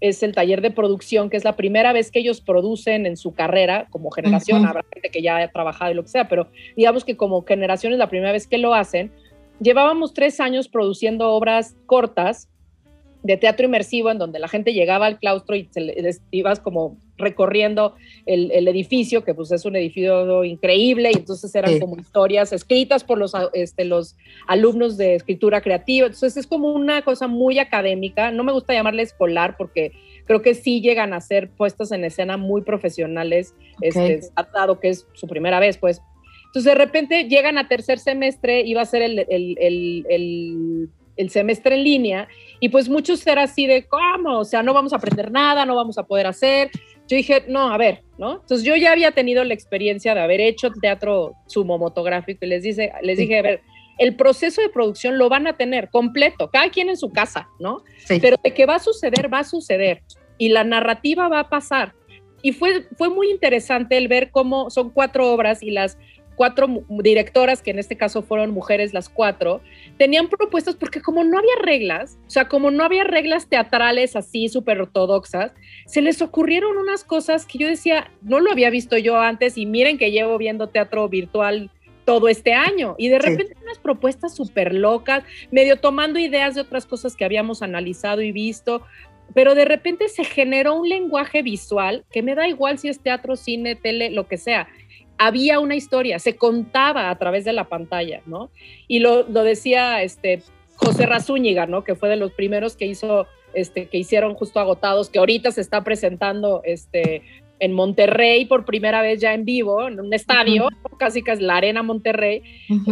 es el taller de producción, que es la primera vez que ellos producen en su carrera como generación, habrá gente que ya ha trabajado y lo que sea, pero digamos que como generación es la primera vez que lo hacen. Llevábamos tres años produciendo obras cortas de teatro inmersivo en donde la gente llegaba al claustro y les ibas como recorriendo el, edificio, que pues es un edificio increíble, y entonces eran como historias escritas por los, este, los alumnos de escritura creativa, entonces es como una cosa muy académica, no me gusta llamarle escolar porque creo que sí llegan a ser puestas en escena muy profesionales, este, dado que es su primera vez, pues. Entonces de repente llegan a tercer semestre, iba a ser el, el el semestre en línea y pues muchos eran así de, ¿cómo? O sea, no vamos a aprender nada, no vamos a poder hacer. Yo dije, no, a ver, ¿no? Entonces yo ya había tenido la experiencia de haber hecho teatro sumomotográfico y les, dice, les dije, a ver, el proceso de producción lo van a tener completo, cada quien en su casa, ¿no? Pero de que va a suceder, va a suceder y la narrativa va a pasar. Y fue, fue muy interesante el ver cómo son cuatro obras y las cuatro directoras, que en este caso fueron mujeres las cuatro, tenían propuestas porque como no había reglas, o sea, como no había reglas teatrales así súper ortodoxas, se les ocurrieron unas cosas que yo decía, no lo había visto yo antes y miren que llevo viendo teatro virtual todo este año. Y de repente unas propuestas súper locas, medio tomando ideas de otras cosas que habíamos analizado y visto, pero de repente se generó un lenguaje visual que me da igual si es teatro, cine, tele, lo que sea había una historia, se contaba a través de la pantalla, ¿no? Y lo, decía este José Razúñiga, ¿no? Que fue de los primeros que hizo, este, que hicieron justo agotados, que ahorita se está presentando, este, en Monterrey por primera vez ya en vivo, en un estadio, casi casi la Arena Monterrey,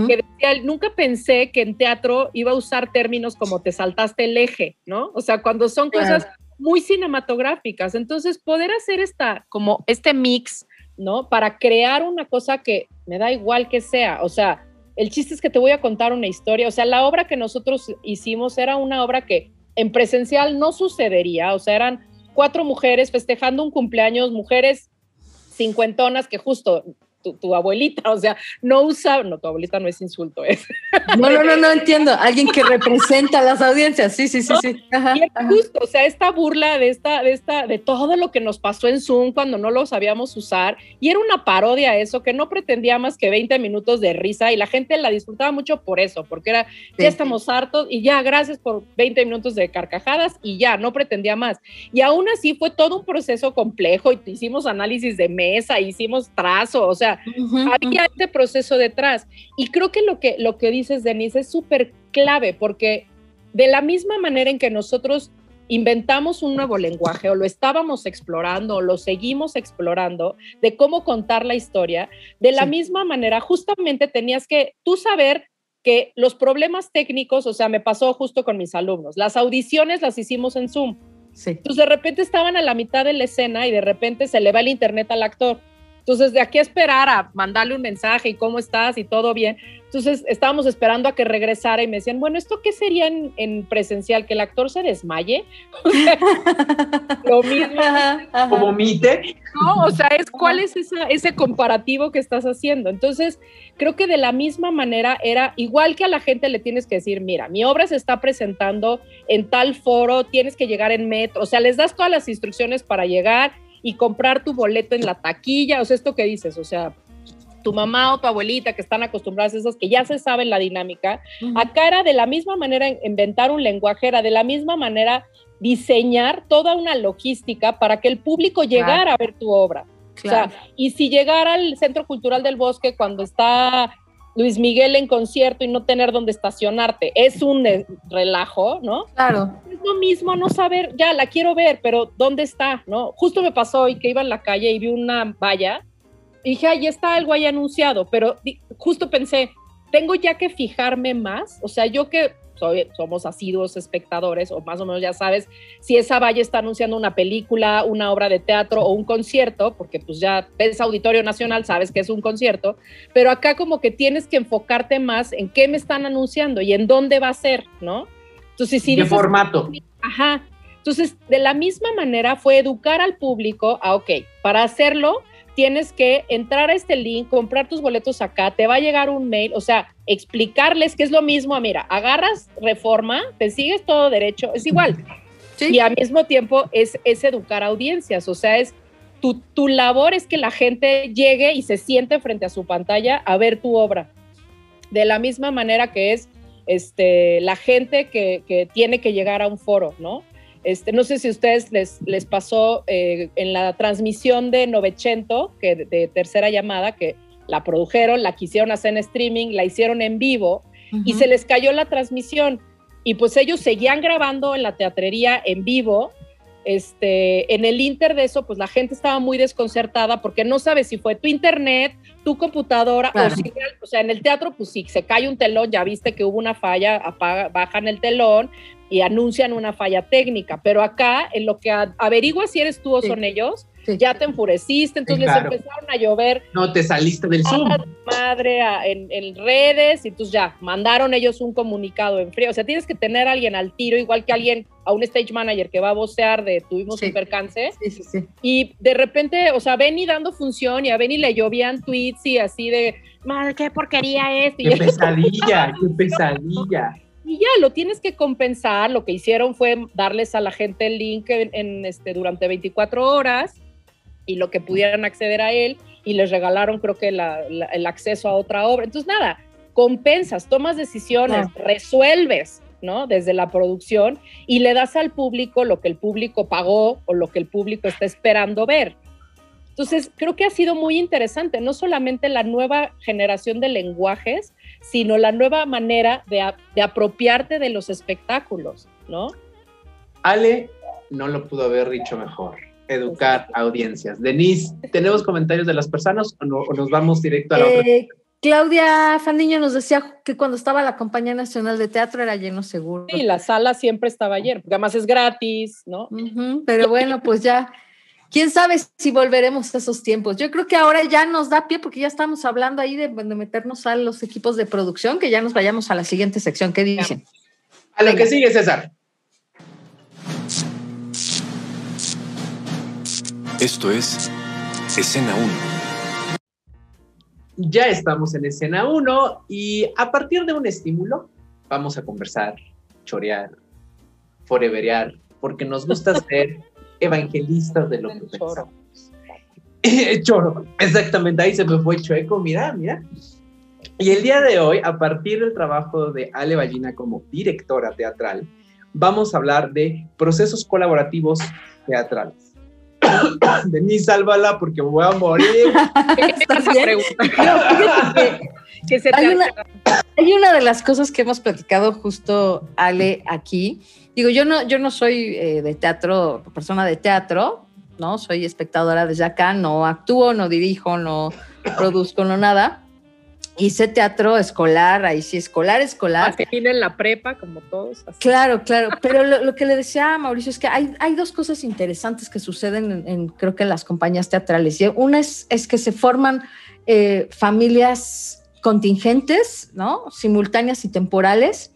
que decía, nunca pensé que en teatro iba a usar términos como te saltaste el eje, ¿no? O sea, cuando son cosas muy cinematográficas. Entonces, poder hacer esta, como este mix ¿no? Para crear una cosa que me da igual que sea, o sea, el chiste es que te voy a contar una historia, o sea, la obra que nosotros hicimos era una obra que en presencial no sucedería, o sea, eran cuatro mujeres festejando un cumpleaños, mujeres cincuentonas que justo tu, abuelita, o sea, no usa, no, tu abuelita no es insulto, es.
No, no, no, no entiendo, alguien que representa a las audiencias, sí, sí, sí, sí.
justo, o sea, esta burla de esta, de esta, de todo lo que nos pasó en Zoom cuando no lo sabíamos usar, y era una parodia eso, que no pretendía más que 20 minutos de risa, y la gente la disfrutaba mucho por eso, porque era, ya estamos hartos, y ya, gracias por 20 minutos de carcajadas, y ya, no pretendía más. Y aún así fue todo un proceso complejo, y hicimos análisis de mesa, hicimos trazo, o sea, había este proceso detrás. Y creo que lo que, lo que dices, Denise, es súper clave porque de la misma manera en que nosotros inventamos un nuevo lenguaje o lo estábamos explorando o lo seguimos explorando de cómo contar la historia. De la misma manera, justamente tenías que tú saber que los problemas técnicos, o sea, me pasó justo con mis alumnos, las audiciones las hicimos en Zoom. Sí. Entonces de repente estaban a la mitad de la escena y de repente se le va el internet al actor. Entonces, de aquí a esperar a mandarle un mensaje y cómo estás y todo bien. Entonces, estábamos esperando a que regresara y me decían, bueno, ¿esto qué sería en, presencial? ¿Que el actor se desmaye?
lo mismo. ¿Como mite?
No, o sea, es cuál es ese comparativo que estás haciendo. Entonces, creo que de la misma manera era igual que a la gente le tienes que decir, mira, mi obra se está presentando en tal foro, tienes que llegar en metro, o sea, les das todas las instrucciones para llegar y comprar tu boleto en la taquilla, o sea, esto que dices, o sea, tu mamá o tu abuelita que están acostumbradas a esas que ya se saben la dinámica, acá era de la misma manera inventar un lenguaje, era de la misma manera diseñar toda una logística para que el público llegara a ver tu obra. O sea, y si llegara al Centro Cultural del Bosque cuando está Luis Miguel en concierto y no tener dónde estacionarte. Es un relajo, ¿no?
Claro.
Es lo mismo no saber, ya la quiero ver, pero ¿dónde está? ¿No? Justo me pasó hoy que iba en la calle y vi una valla y dije, ahí está algo ahí anunciado, pero justo pensé, tengo ya que fijarme más, o sea, yo que somos asiduos espectadores, o más o menos ya sabes, si esa valla está anunciando una película, una obra de teatro o un concierto, porque pues ya ves Auditorio Nacional, sabes que es un concierto, pero acá como que tienes que enfocarte más en qué me están anunciando y en dónde va a ser, ¿no?
Entonces, si ¿Qué formato?
Ajá. Entonces, de la misma manera fue educar al público a, ok, para hacerlo, tienes que entrar a este link, comprar tus boletos acá, te va a llegar un mail, o sea, explicarles que es lo mismo, mira, agarras reforma, te sigues todo derecho, es igual. Y al mismo tiempo es, es educar audiencias, o sea, es tu, tu labor es que la gente llegue y se siente frente a su pantalla a ver tu obra. De la misma manera que es este, la gente que, que tiene que llegar a un foro, ¿no? Este, no sé si a ustedes les, les pasó eh, en la transmisión de Novecento, que de, tercera llamada, que la produjeron, la quisieron hacer en streaming, la hicieron en vivo y se les cayó la transmisión. Y pues ellos seguían grabando en la teatrería en vivo. Este, en el inter de eso, pues la gente estaba muy desconcertada porque no sabe si fue tu internet, tu computadora, o, si, o sea, en el teatro, pues si se cae un telón, ya viste que hubo una falla, apaga, bajan el telón, y anuncian una falla técnica, pero acá en lo que averiguas si eres tú o son ellos, ya te enfureciste, entonces les empezaron a llover.
No, te saliste del Zoom.
Madre en, redes, y entonces ya mandaron ellos un comunicado en frío. O sea, tienes que tener a alguien al tiro, igual que alguien, a un stage manager que va a vocear de tuvimos un percance. Y de repente, o sea, ven y dando función y a Benny le llovían tweets y así de, madre, qué porquería es.
Qué pesadilla, qué pesadilla
y ya lo tienes que compensar. Lo que hicieron fue darles a la gente el link en, este, durante 24 horas y lo que pudieran acceder a él y les regalaron creo que el acceso a otra obra. Entonces, nada, compensas, tomas decisiones, ah. resuelves, ¿no? Desde la producción y le das al público lo que el público pagó o lo que el público está esperando ver. Entonces, creo que ha sido muy interesante, no solamente la nueva generación de lenguajes, sino la nueva manera de, apropiarte de los espectáculos, ¿no?
Ale no lo pudo haber dicho mejor educar audiencias. Denise, ¿tenemos comentarios de las personas o, nos vamos directo a la otra?
Eh, Claudia Fandiño nos decía que cuando estaba la Compañía Nacional de Teatro era lleno seguro.
Sí, la sala siempre estaba llena, porque además es gratis, ¿no?
pero bueno, pues ya quién sabe si volveremos a esos tiempos. Yo creo que ahora ya nos da pie porque ya estamos hablando ahí de, meternos a los equipos de producción, que ya nos vayamos a la siguiente sección. ¿Qué dicen?
A lo que sigue, César.
Esto es Escena 1.
Ya estamos en Escena 1 y a partir de un estímulo vamos a conversar, chorear, foreverear, porque nos gusta ser evangelistas de lo que pensamos. Choro, exactamente, ahí se me fue chueco, mira, mira. Y el día de hoy, a partir del trabajo de Ale Ballina como directora teatral, vamos a hablar de procesos colaborativos teatrales. Denise, sálvala porque me voy a morir.
hay, una, hay una de las cosas que hemos platicado justo, Ale, aquí. Digo, yo no, yo no soy eh, de teatro, persona de teatro, ¿no? Soy espectadora desde acá, no actúo, no dirijo, no produzco, no nada hice teatro escolar, ahí sí, escolar, escolar.
Que tiene en la prepa, como todos.
Claro, claro, pero lo, que le decía a Mauricio es que hay, hay dos cosas interesantes que suceden en, creo que en las compañías teatrales. Una es, es que se forman eh, familias contingentes, ¿no? Simultáneas y temporales,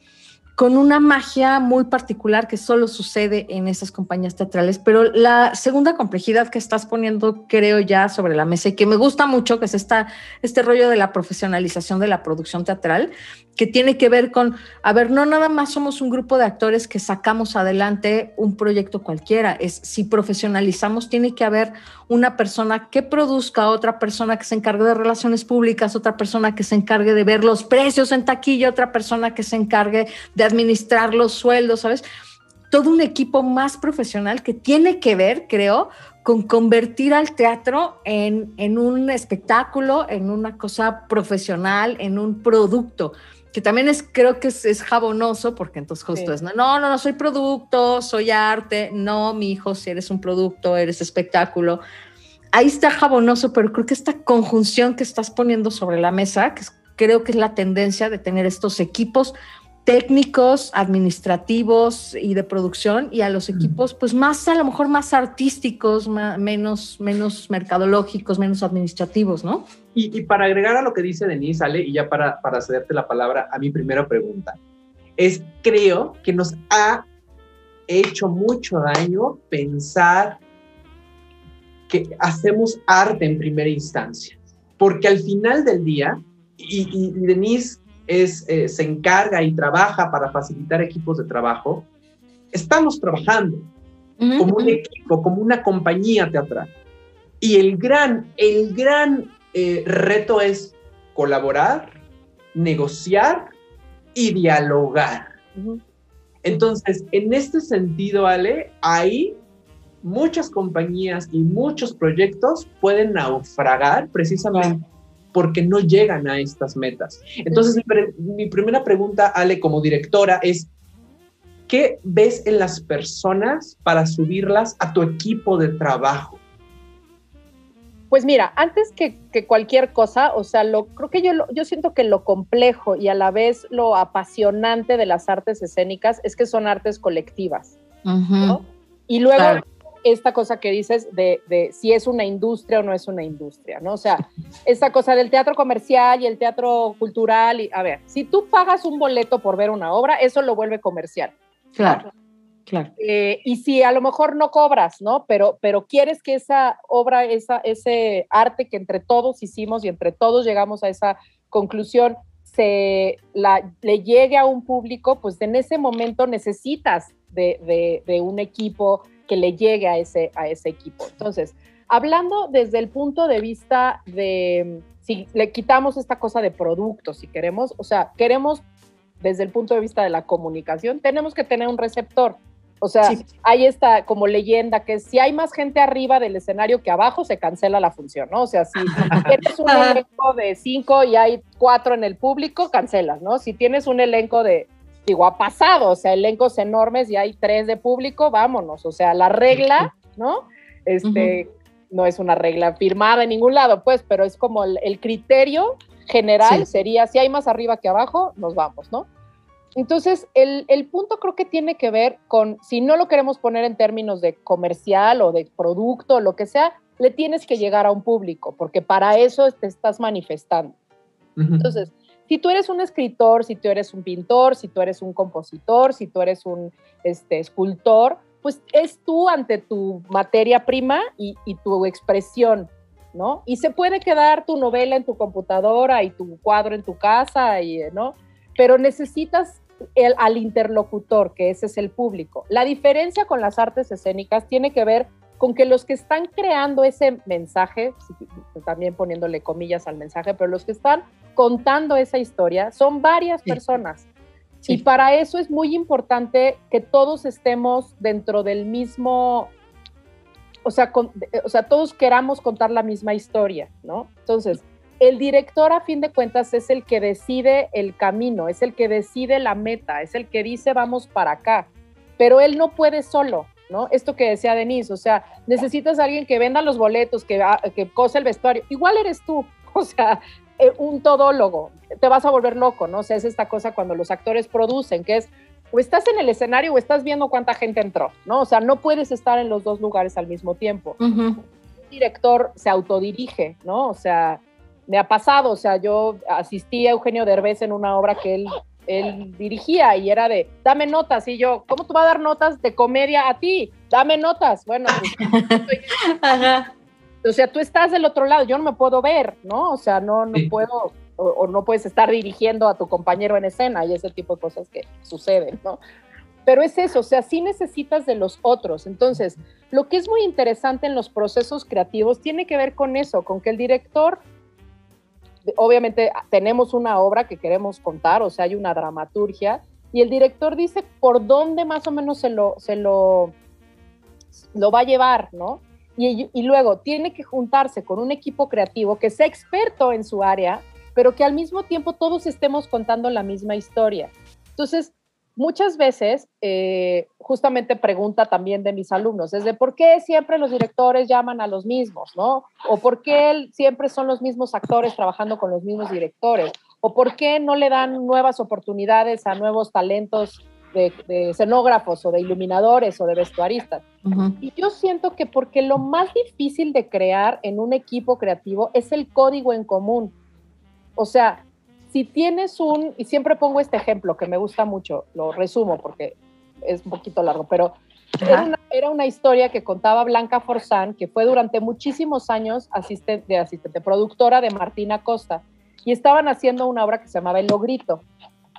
con una magia muy particular que solo sucede en esas compañías teatrales. Pero la segunda complejidad que estás poniendo, creo ya sobre la mesa y que me gusta mucho, que es esta, este rollo de la profesionalización de la producción teatral, que tiene que ver con, a ver, no nada más somos un grupo de actores que sacamos adelante un proyecto cualquiera, es si profesionalizamos, tiene que haber una persona que produzca, otra persona que se encargue de relaciones públicas, otra persona que se encargue de ver los precios en taquilla, otra persona que se encargue de administrar los sueldos, ¿sabes? Todo un equipo más profesional que tiene que ver, creo, con convertir al teatro en, en un espectáculo, en una cosa profesional, en un producto que también es, creo que es, jabonoso, porque entonces justo es, no, no, no, soy producto, soy arte, no, mi hijo, si eres un producto, eres espectáculo. Ahí está jabonoso, pero creo que esta conjunción que estás poniendo sobre la mesa, que creo que es la tendencia de tener estos equipos técnicos, administrativos y de producción y a los equipos pues más a lo mejor más artísticos, menos, menos mercadológicos, menos administrativos, ¿no?
Y, para agregar a lo que dice Denise, Ale, y ya para, para cederte la palabra a mi primera pregunta, es creo que nos ha hecho mucho daño pensar que hacemos arte en primera instancia, porque al final del día, y, y Denise es, eh, se encarga y trabaja para facilitar equipos de trabajo, estamos trabajando como un equipo, como una compañía teatral. Y el gran, el gran eh, reto es colaborar, negociar y dialogar. Entonces, en este sentido, Ale, hay muchas compañías y muchos proyectos pueden naufragar precisamente porque no llegan a estas metas. Entonces, mi, primera pregunta, Ale, como directora, es, ¿qué ves en las personas para subirlas a tu equipo de trabajo?
Pues mira, antes que, cualquier cosa, o sea, lo, creo que yo, yo siento que lo complejo y a la vez lo apasionante de las artes escénicas es que son artes colectivas. Y luego esta cosa que dices de, de, si es una industria o no es una industria, ¿no? O sea, esta cosa del teatro comercial y el teatro cultural, y a ver, si tú pagas un boleto por ver una obra, eso lo vuelve comercial.
Claro. Claro.
Eh, y si a lo mejor no cobras, ¿no? Pero, pero quieres que esa obra, esa, ese arte que entre todos hicimos y entre todos llegamos a esa conclusión, se la, le llegue a un público, pues en ese momento necesitas de, de, un equipo que le llegue a ese, a ese equipo. Entonces, hablando desde el punto de vista de, si le quitamos esta cosa de producto, si queremos, o sea, queremos desde el punto de vista de la comunicación, tenemos que tener un receptor. O sea, hay esta como leyenda que si hay más gente arriba del escenario que abajo, se cancela la función, ¿no? O sea, si tienes un elenco de cinco y hay cuatro en el público, cancelas, ¿no? Si tienes un elenco de digo, ha pasado, o sea, elencos enormes y hay tres de público, vámonos, o sea, la regla, ¿no? Este, no es una regla firmada en ningún lado, pues, pero es como el, criterio general sería, si hay más arriba que abajo, nos vamos, ¿no? Entonces, el, el, punto creo que tiene que ver con, si no lo queremos poner en términos de comercial o de producto, lo que sea, le tienes que llegar a un público, porque para eso te estás manifestando. Entonces, si tú eres un escritor, si tú eres un pintor, si tú eres un compositor, si tú eres un este, escultor, pues es tú ante tu materia prima y, tu expresión, ¿no? Y se puede quedar tu novela en tu computadora y tu cuadro en tu casa, y, ¿no? Pero necesitas el, al interlocutor, que ese es el público. La diferencia con las artes escénicas tiene que ver con que los que están creando ese mensaje, también poniéndole comillas al mensaje, pero los que están contando esa historia son varias personas. Y para eso es muy importante que todos estemos dentro del mismo, o sea, o sea, todos queramos contar la misma historia, ¿no? Entonces, el director a fin de cuentas es el que decide el camino, es el que decide la meta, es el que dice vamos para acá, pero él no puede solo, ¿no? Esto que decía Denise, o sea, necesitas a alguien que venda los boletos, que, que cose el vestuario, igual eres tú, o sea, eh, un todólogo, te vas a volver loco, ¿no? O sea, es esta cosa cuando los actores producen, que es o estás en el escenario o estás viendo cuánta gente entró, ¿no? O sea, no puedes estar en los dos lugares al mismo tiempo. Un director se autodirige, ¿no? O sea, me ha pasado, o sea, yo asistí a Eugenio Derbez en una obra que él, él dirigía y era de, dame notas, y yo, ¿cómo tú vas a dar notas de comedia a ti? Dame notas. Bueno, pues, o sea, tú estás del otro lado, yo no me puedo ver, ¿no? O sea, no, no puedo o, no puedes estar dirigiendo a tu compañero en escena y ese tipo de cosas que suceden, ¿no? Pero es eso, o sea, sí necesitas de los otros. Entonces, lo que es muy interesante en los procesos creativos tiene que ver con eso, con que el director, obviamente tenemos una obra que queremos contar, o sea, hay una dramaturgia, y el director dice por dónde más o menos se lo, se lo, lo va a llevar, ¿no? Y, y luego tiene que juntarse con un equipo creativo que sea experto en su área pero que al mismo tiempo todos estemos contando la misma historia. Entonces, muchas veces, eh, justamente pregunta también de mis alumnos, es de por qué siempre los directores llaman a los mismos, ¿no? O por qué siempre son los mismos actores trabajando con los mismos directores, o por qué no le dan nuevas oportunidades a nuevos talentos de, escenógrafos o de iluminadores o de vestuaristas. Y yo siento que porque lo más difícil de crear en un equipo creativo es el código en común. O sea, si tienes un, y siempre pongo este ejemplo que me gusta mucho, lo resumo porque es un poquito largo, pero era una, historia que contaba Blanca Forzán, que fue durante muchísimos años asistente, asistente, productora de Martina Costa, y estaban haciendo una obra que se llamaba El Logrito.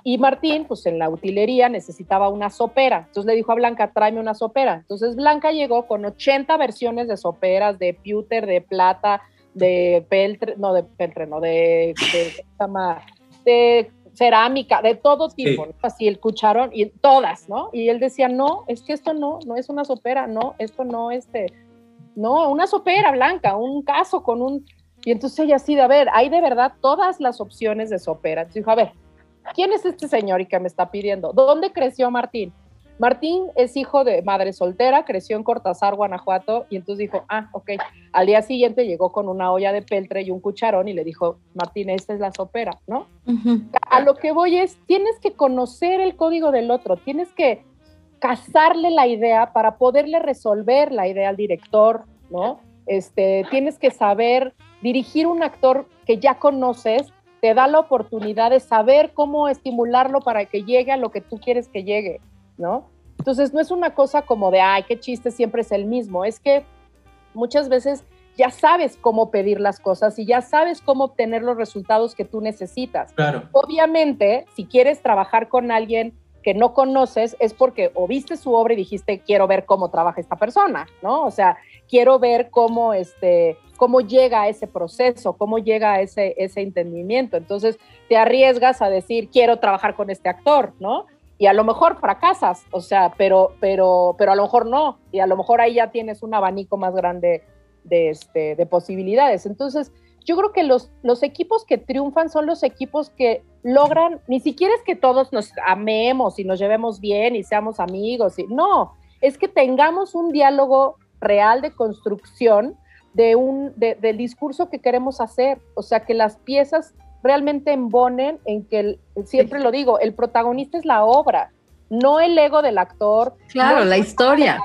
Y Martín, pues en la utilería necesitaba una sopera. Entonces le dijo a Blanca, tráeme una sopera. Entonces Blanca llegó con 80 versiones de soperas, de pewter, de plata, de peltre, no de peltre, no, de, de, cerámica, de todo tipo, así el cucharón y todas, ¿no? Y él decía, no, es que esto no, no es una sopera, no, esto no, este, no, una sopera blanca, un caso con un, y entonces ella así de, a ver, hay de verdad todas las opciones de sopera. Entonces dijo, a ver, ¿quién es este señor y que me está pidiendo? ¿Dónde creció Martín? Martín es hijo de madre soltera, creció en Cortázar, Guanajuato, y entonces dijo, ah, ok. Al día siguiente llegó con una olla de peltre y un cucharón y le dijo, Martín, esta es la sopera, ¿no? A lo que voy es, tienes que conocer el código del otro, tienes que casarle la idea para poderle resolver la idea al director, ¿no? Este, tienes que saber dirigir un actor que ya conoces, te da la oportunidad de saber cómo estimularlo para que llegue a lo que tú quieres que llegue. ¿No? Entonces no es una cosa como de, ay, qué chiste, siempre es el mismo, es que muchas veces ya sabes cómo pedir las cosas y ya sabes cómo obtener los resultados que tú necesitas.
Claro.
Obviamente, si quieres trabajar con alguien que no conoces, es porque o viste su obra y dijiste, quiero ver cómo trabaja esta persona, ¿no? O sea, quiero ver cómo, este, cómo llega a ese proceso, cómo llega a ese, ese entendimiento. Entonces, te arriesgas a decir, quiero trabajar con este actor, ¿no? Y a lo mejor fracasas, o sea, pero, pero, pero a lo mejor no, y a lo mejor ahí ya tienes un abanico más grande de, este, de posibilidades. Entonces, yo creo que los, equipos que triunfan son los equipos que logran, ni siquiera es que todos nos amemos y nos llevemos bien y seamos amigos, y, no, es que tengamos un diálogo real de construcción de un, del discurso que queremos hacer, o sea, que las piezas realmente embonen en que, siempre lo digo, el protagonista es la obra, no el ego del actor.
Claro, la historia.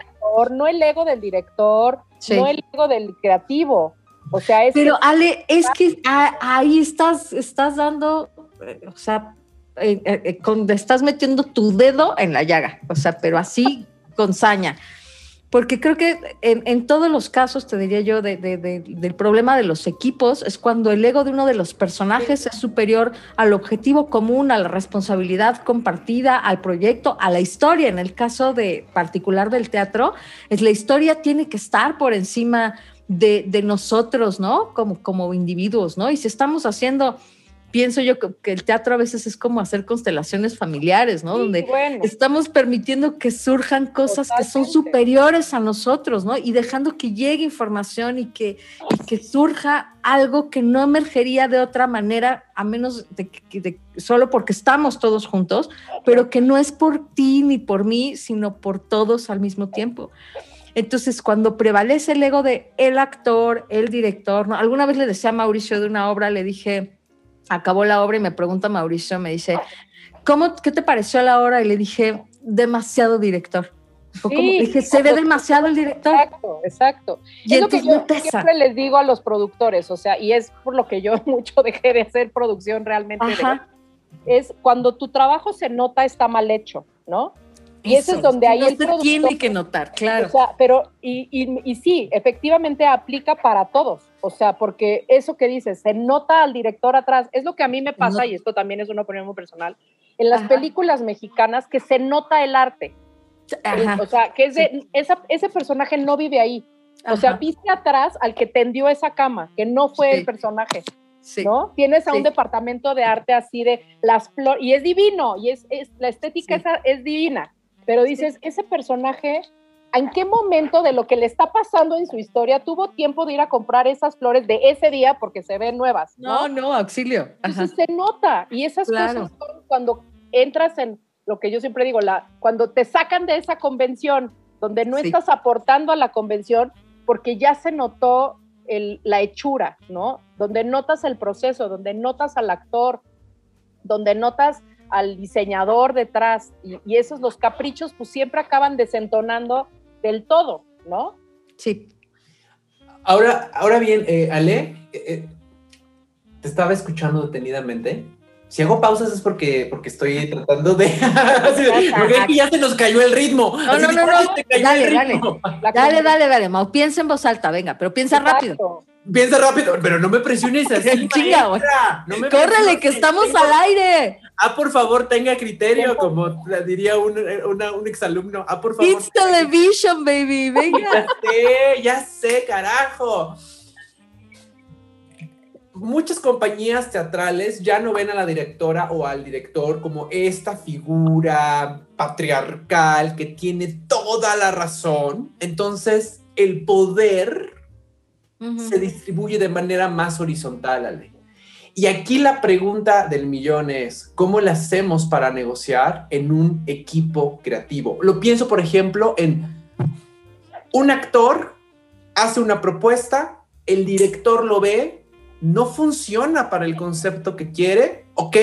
no el ego del director, no el ego del creativo. O sea, es
Pero Ale, es que ahí estás, estás dando, o sea, eh, eh, estás metiendo tu dedo en la llaga, o sea, pero así con saña porque creo que en, todos los casos, te diría yo, del problema de los equipos, es cuando el ego de uno de los personajes es superior al objetivo común, a la responsabilidad compartida, al proyecto, a la historia. En el caso de particular del teatro, es la historia tiene que estar por encima de, nosotros, ¿no? Como, como individuos, ¿no? Y si estamos haciendo pienso yo que, el teatro a veces es como hacer constelaciones familiares, ¿no? Donde estamos permitiendo que surjan cosas que son superiores a nosotros, ¿no? Y dejando que llegue información y que, que surja algo que no emergería de otra manera, a menos de, de, solo porque estamos todos juntos, pero que no es por ti ni por mí, sino por todos al mismo tiempo. Entonces, cuando prevalece el ego de el actor, el director, ¿no? alguna vez le decía a Mauricio de una obra, le dije, acabó la obra y me pregunta Mauricio, me dice, ¿cómo, ¿qué te pareció la obra? Y le dije, demasiado director. dije, se ve demasiado el director.
Exacto, exacto. Y es lo que yo siempre les digo a los productores, o sea, y es por lo que yo mucho dejé de hacer producción realmente. es cuando tu trabajo se nota está mal hecho, ¿no? Y eso, es donde ahí el
productor, tiene que notar, claro.
O sea, pero, y, y, y, sí, efectivamente aplica para todos. O sea, porque eso que dices, se nota al director atrás, es lo que a mí me pasa, y esto también es una opinión muy personal, en las películas mexicanas que se nota el arte. O sea, que es de, esa, ese personaje no vive ahí. O sea, viste atrás al que tendió esa cama, que no fue el personaje. ¿no? Tienes a un departamento de arte así de las flores, y es divino, y es, es la estética es divina pero dices, ese personaje, ¿en qué momento de lo que le está pasando en su historia tuvo tiempo de ir a comprar esas flores de ese día porque se ven nuevas?
No, no, auxilio.
Entonces se nota y esas cosas son cuando entras en lo que yo siempre digo, la, cuando te sacan de esa convención donde no estás aportando a la convención porque ya se notó el, la hechura, ¿no? Donde notas el proceso, donde notas al actor, donde notas al diseñador detrás y, esos los caprichos pues siempre acaban desentonando del todo, ¿no?
Sí.
Ahora, ahora bien, eh, Ale, eh, eh, te estaba escuchando detenidamente. Si hago pausas es porque, porque estoy tratando de... porque ya se nos cayó el ritmo.
No, no, no, no. Dale, dale. Dale, dale, dale, Mau. Piensa en voz alta, venga, pero piensa rápido.
Piensa rápido, pero no me presiones así.
Chinga, no Córrele, que estamos al aire.
Ah, por favor, tenga criterio, como diría un, un exalumno. Ah, por favor.
It's television, baby. Venga.
Ya sé, ya sé, carajo. Muchas compañías teatrales ya no ven a la directora o al director como esta figura patriarcal que tiene toda la razón. Entonces, el poder se distribuye de manera más horizontal, Ale. Y aquí la pregunta del millón es, ¿cómo le hacemos para negociar en un equipo creativo? Lo pienso, por ejemplo, en un actor hace una propuesta, el director lo ve, no funciona para el concepto que quiere, ¿ok?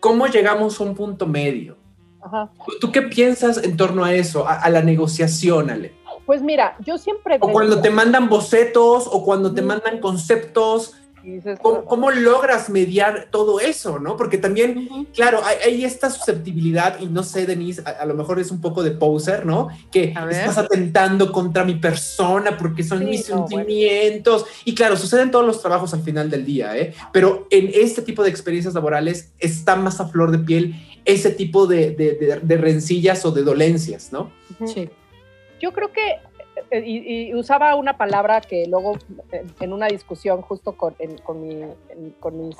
¿Cómo llegamos a un punto medio? ¿Tú qué piensas en torno a eso, a, a la negociación, Ale?
Pues mira, yo siempre...
O cuando te mandan bocetos o cuando te mandan conceptos. ¿Cómo, logras mediar todo eso, no? Porque también, claro, hay, esta susceptibilidad, y no sé, Denise, a, lo mejor es un poco de poser, ¿no? Que estás atentando contra mi persona porque son mis sentimientos. Y claro, suceden todos los trabajos al final del día, ¿eh? Pero en este tipo de experiencias laborales está más a flor de piel ese tipo de, de, de rencillas o de dolencias, ¿no?
Sí.
Yo creo que, eh, y, usaba una palabra que luego en una discusión justo con, con, mis,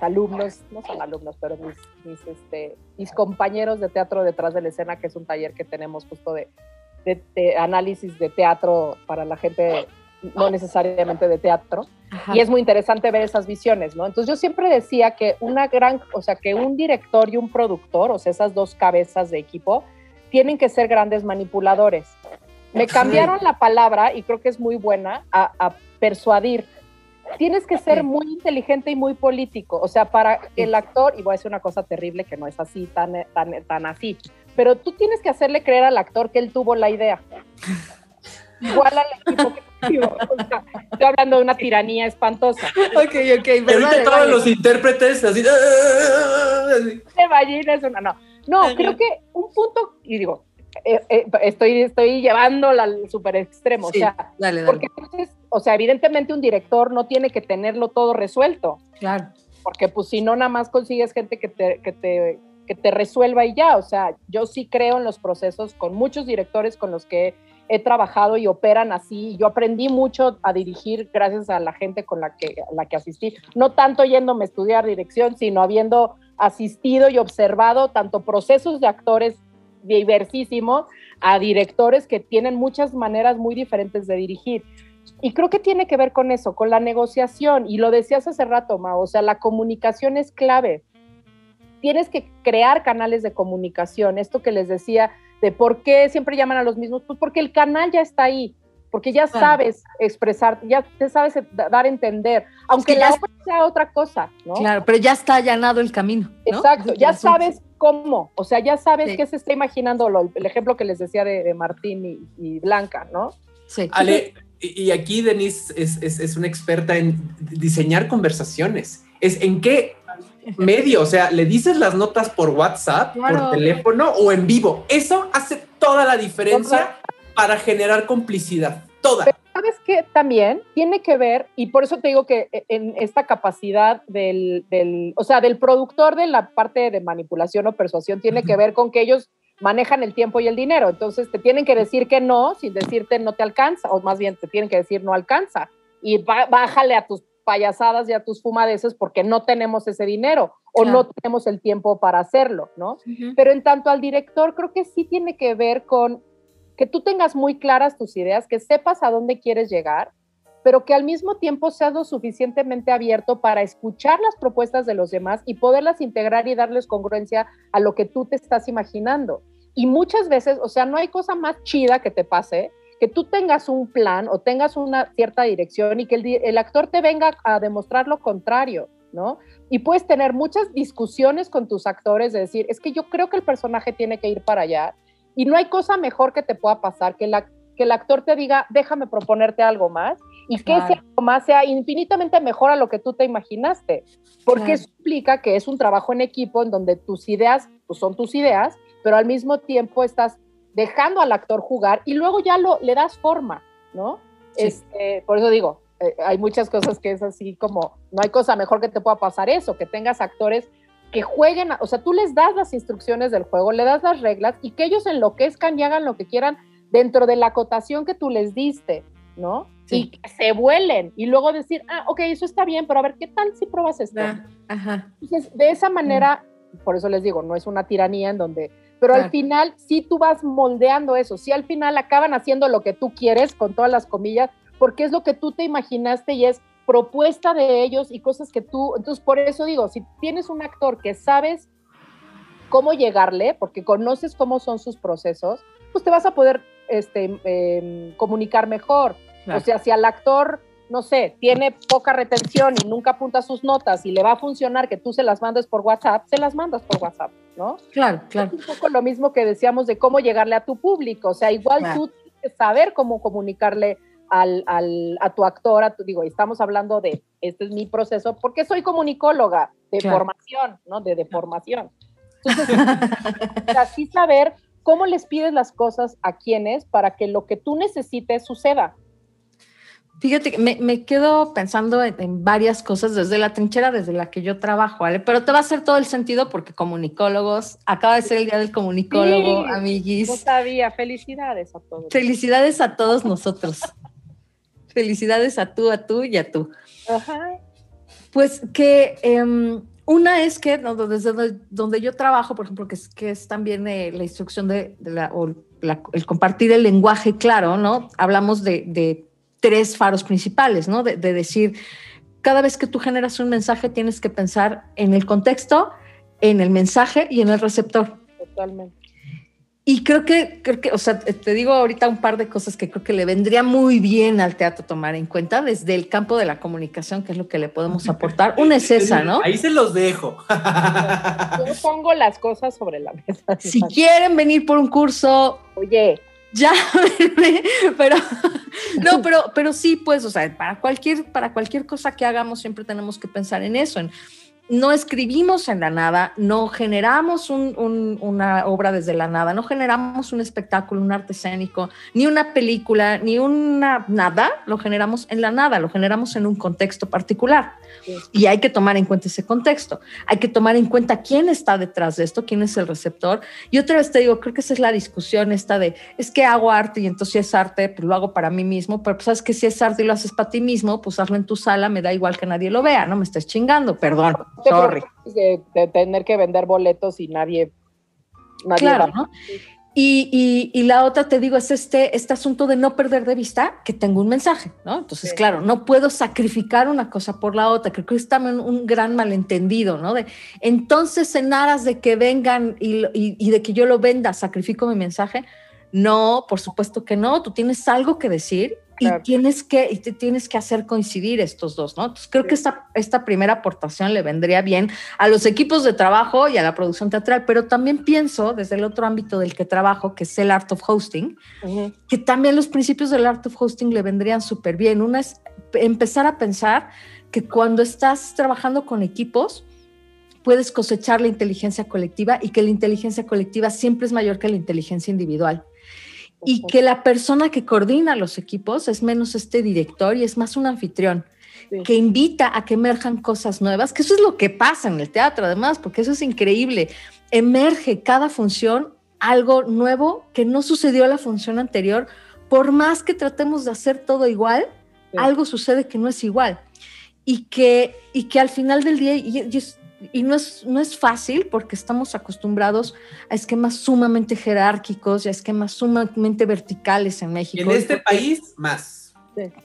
alumnos, no son alumnos, pero mis, este, mis compañeros de teatro detrás de la escena, que es un taller que tenemos justo de, análisis de teatro para la gente no necesariamente de teatro, y es muy interesante ver esas visiones, ¿no? Entonces yo siempre decía que una gran, o sea, que un director y un productor, o sea, esas dos cabezas de equipo, tienen que ser grandes manipuladores. Me cambiaron la palabra, y creo que es muy buena, a, persuadir. Tienes que ser muy inteligente y muy político. O sea, para el actor, y voy a decir una cosa terrible que no es así, tan, tan, tan así, pero tú tienes que hacerle creer al actor que él tuvo la idea. Igual al equipo que estoy hablando de una tiranía espantosa.
Ok, ok.
Pero todos los intérpretes así.
Se imaginas una, no. No, creo que un punto, y digo, eh, eh, estoy, estoy llevándola al super extremo. o sea,
dale, dale.
porque entonces, o sea, evidentemente un director no tiene que tenerlo todo resuelto.
Claro.
Porque pues si no, nada más consigues gente que te, que te, que te resuelva y ya. O sea, yo sí creo en los procesos con muchos directores con los que he trabajado y operan así. Yo aprendí mucho a dirigir gracias a la gente con la que, la que asistí. No tanto yéndome a estudiar dirección, sino habiendo asistido y observado tanto procesos de actores diversísimos a directores que tienen muchas maneras muy diferentes de dirigir. Y creo que tiene que ver con eso, con la negociación. Y lo decías hace rato, Mao, o sea, la comunicación es clave. Tienes que crear canales de comunicación. Esto que les decía de por qué siempre llaman a los mismos, pues porque el canal ya está ahí, porque ya sabes expresar, ya te sabes dar a entender, aunque la otra sea otra cosa, ¿no?
Claro, pero ya está allanado el camino.
Exacto, ya sabes cómo, o sea, ya sabes qué se está imaginando, el ejemplo que les decía de, Martín y, Blanca, ¿no?
Sí. Ale, y aquí Denise es, es, una experta en diseñar conversaciones. Es en qué medio, o sea, le dices las notas por WhatsApp, por teléfono o en vivo. Eso hace toda la diferencia para generar complicidad. Toda.
¿Sabes qué? También tiene que ver, y por eso te digo que e, en esta capacidad del, del, o sea, del productor de la parte de manipulación o persuasión, tiene que ver con que ellos manejan el tiempo y el dinero. Entonces te tienen que decir que no, sin decirte no te alcanza, o más bien te tienen que decir no alcanza. Y bájale a tus payasadas y a tus fumadeces porque no tenemos ese dinero o no tenemos el tiempo para hacerlo, ¿no? Pero en tanto al director, creo que sí tiene que ver con que tú tengas muy claras tus ideas, que sepas a dónde quieres llegar, pero que al mismo tiempo seas lo suficientemente abierto para escuchar las propuestas de los demás y poderlas integrar y darles congruencia a lo que tú te estás imaginando. Y muchas veces, o sea, no hay cosa más chida que te pase que tú tengas un plan o tengas una cierta dirección y que el, actor te venga a demostrar lo contrario, ¿no? Y puedes tener muchas discusiones con tus actores de decir, es que yo creo que el personaje tiene que ir para allá y no hay cosa mejor que te pueda pasar que, la, que el actor te diga, déjame proponerte algo más y que ese algo más sea infinitamente mejor a lo que tú te imaginaste, porque eso implica que es un trabajo en equipo en donde tus ideas pues, son tus ideas, pero al mismo tiempo estás dejando al actor jugar y luego ya lo, le das forma, ¿no? Este, por eso digo, eh, hay muchas cosas que es así como, no hay cosa mejor que te pueda pasar eso, que tengas actores que jueguen, o sea, tú les das las instrucciones del juego, le das las reglas y que ellos enloquezcan y hagan lo que quieran dentro de la acotación que tú les diste, ¿no? Y que se vuelen y luego decir, ah, ok, eso está bien, pero a ver, ¿qué tal si pruebas esto? Ah, ajá. Entonces, de esa manera, por eso les digo, no es una tiranía en donde pero al final sí tú vas moldeando eso, sí al final acaban haciendo lo que tú quieres, con todas las comillas, porque es lo que tú te imaginaste y es propuesta de ellos y cosas que tú, entonces por eso digo, si tienes un actor que sabes cómo llegarle, porque conoces cómo son sus procesos, pues te vas a poder este, em, comunicar mejor. O sea, si al actor no sé, tiene poca retención y nunca apunta sus notas y le va a funcionar que tú se las mandes por WhatsApp, se las mandas por WhatsApp, ¿no?
Claro, claro.
Es un poco lo mismo que decíamos de cómo llegarle a tu público, o sea, igual tú tienes que saber cómo comunicarle al, al, a tu actor, a tu, digo, estamos hablando de, este es mi proceso, porque soy comunicóloga de formación, ¿no? De, de formación. Entonces, así saber cómo les pides las cosas a quienes para que lo que tú necesites suceda.
Fíjate, me, me quedo pensando en, varias cosas desde la trinchera desde la que yo trabajo, ¿vale? Pero te va a hacer todo el sentido porque comunicólogos, acaba de ser el día del comunicólogo, sí, amiguis.
No sabía, felicidades a todos.
Felicidades a todos nosotros. Felicidades a tú, a tú y a tú. Ajá. Pues que em, una es que desde donde, yo trabajo, por ejemplo, que es, que es también eh, la instrucción de, la, o el compartir el lenguaje claro, ¿no? Hablamos de, de tres faros principales, ¿no? De, decir, cada vez que tú generas un mensaje tienes que pensar en el contexto, en el mensaje y en el receptor.
Totalmente.
Y creo que, creo que, o sea, te digo ahorita un par de cosas que creo que le vendría muy bien al teatro tomar en cuenta desde el campo de la comunicación, que es lo que le podemos aportar. Una es esa, ¿no?
Ahí se los dejo.
Yo pongo las cosas sobre la mesa.
Si quieren venir por un curso,
oye,
ya, pero no, pero, pero sí, pues, o sea, para cualquier, para cualquier cosa que hagamos siempre tenemos que pensar en eso, en no escribimos en la nada, no generamos una obra desde la nada, no generamos un espectáculo, un arte escénico, ni una película, ni una nada, lo generamos en la nada, lo generamos en un contexto particular. Y hay que tomar en cuenta ese contexto. Hay que tomar en cuenta quién está detrás de esto, quién es el receptor. Y otra vez te digo, creo que esa es la discusión esta de, es que hago arte y entonces si es arte, pues lo hago para mí mismo, pero pues sabes que si es arte y lo haces para ti mismo, pues hazlo en tu sala, me da igual que nadie lo vea, no me estés chingando, perdón. Sorry.
De, tener que vender boletos y nadie. nadie
claro, ¿no? Y, y, la otra, te digo, es este, este asunto de no perder de vista que tengo un mensaje, ¿no? Entonces, claro, no puedo sacrificar una cosa por la otra. Creo que es también un gran malentendido, ¿no? De, entonces, en aras de que vengan y, y de que yo lo venda, sacrifico mi mensaje. No, por supuesto que no. Tú tienes algo que decir y tienes que, y te tienes que hacer coincidir estos dos, ¿no? Entonces creo que esta, esta primera aportación le vendría bien a los equipos de trabajo y a la producción teatral, pero también pienso desde el otro ámbito del que trabajo, que es el art of hosting, que también los principios del art of hosting le vendrían súper bien. Una es empezar a pensar que cuando estás trabajando con equipos, puedes cosechar la inteligencia colectiva y que la inteligencia colectiva siempre es mayor que la inteligencia individual y que la persona que coordina los equipos es menos este director y es más un anfitrión. que invita a que emerjan cosas nuevas, que eso es lo que pasa en el teatro además, porque eso es increíble. Emerge cada función algo nuevo que no sucedió a la función anterior, por más que tratemos de hacer todo igual, algo sucede que no es igual. Y que, y que al final del día, y, y no es, no es fácil porque estamos acostumbrados a esquemas sumamente jerárquicos y a esquemas sumamente verticales en México.
en este país, más.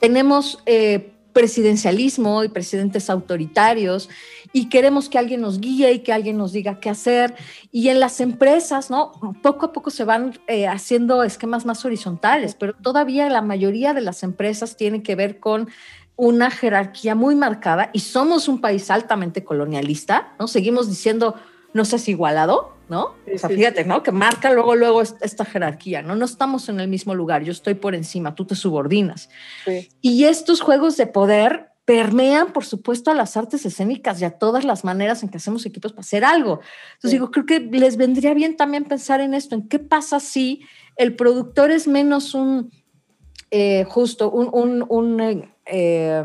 Tenemos eh, presidencialismo y presidentes autoritarios y queremos que alguien nos guíe y que alguien nos diga qué hacer. Y en las empresas, ¿no? Poco a poco se van eh, haciendo esquemas más horizontales, pero todavía la mayoría de las empresas tienen que ver con una jerarquía muy marcada y somos un país altamente colonialista, ¿no? Seguimos diciendo, no seas igualado, ¿no? o sea, fíjate, ¿no? Que marca luego, luego esta jerarquía, ¿no? No estamos en el mismo lugar, yo estoy por encima, tú te subordinas. Y estos juegos de poder permean, por supuesto, a las artes escénicas y a todas las maneras en que hacemos equipos para hacer algo. Entonces digo, creo que les vendría bien también pensar en esto, en qué pasa si el productor es menos un, eh, justo, un, un eh, eh,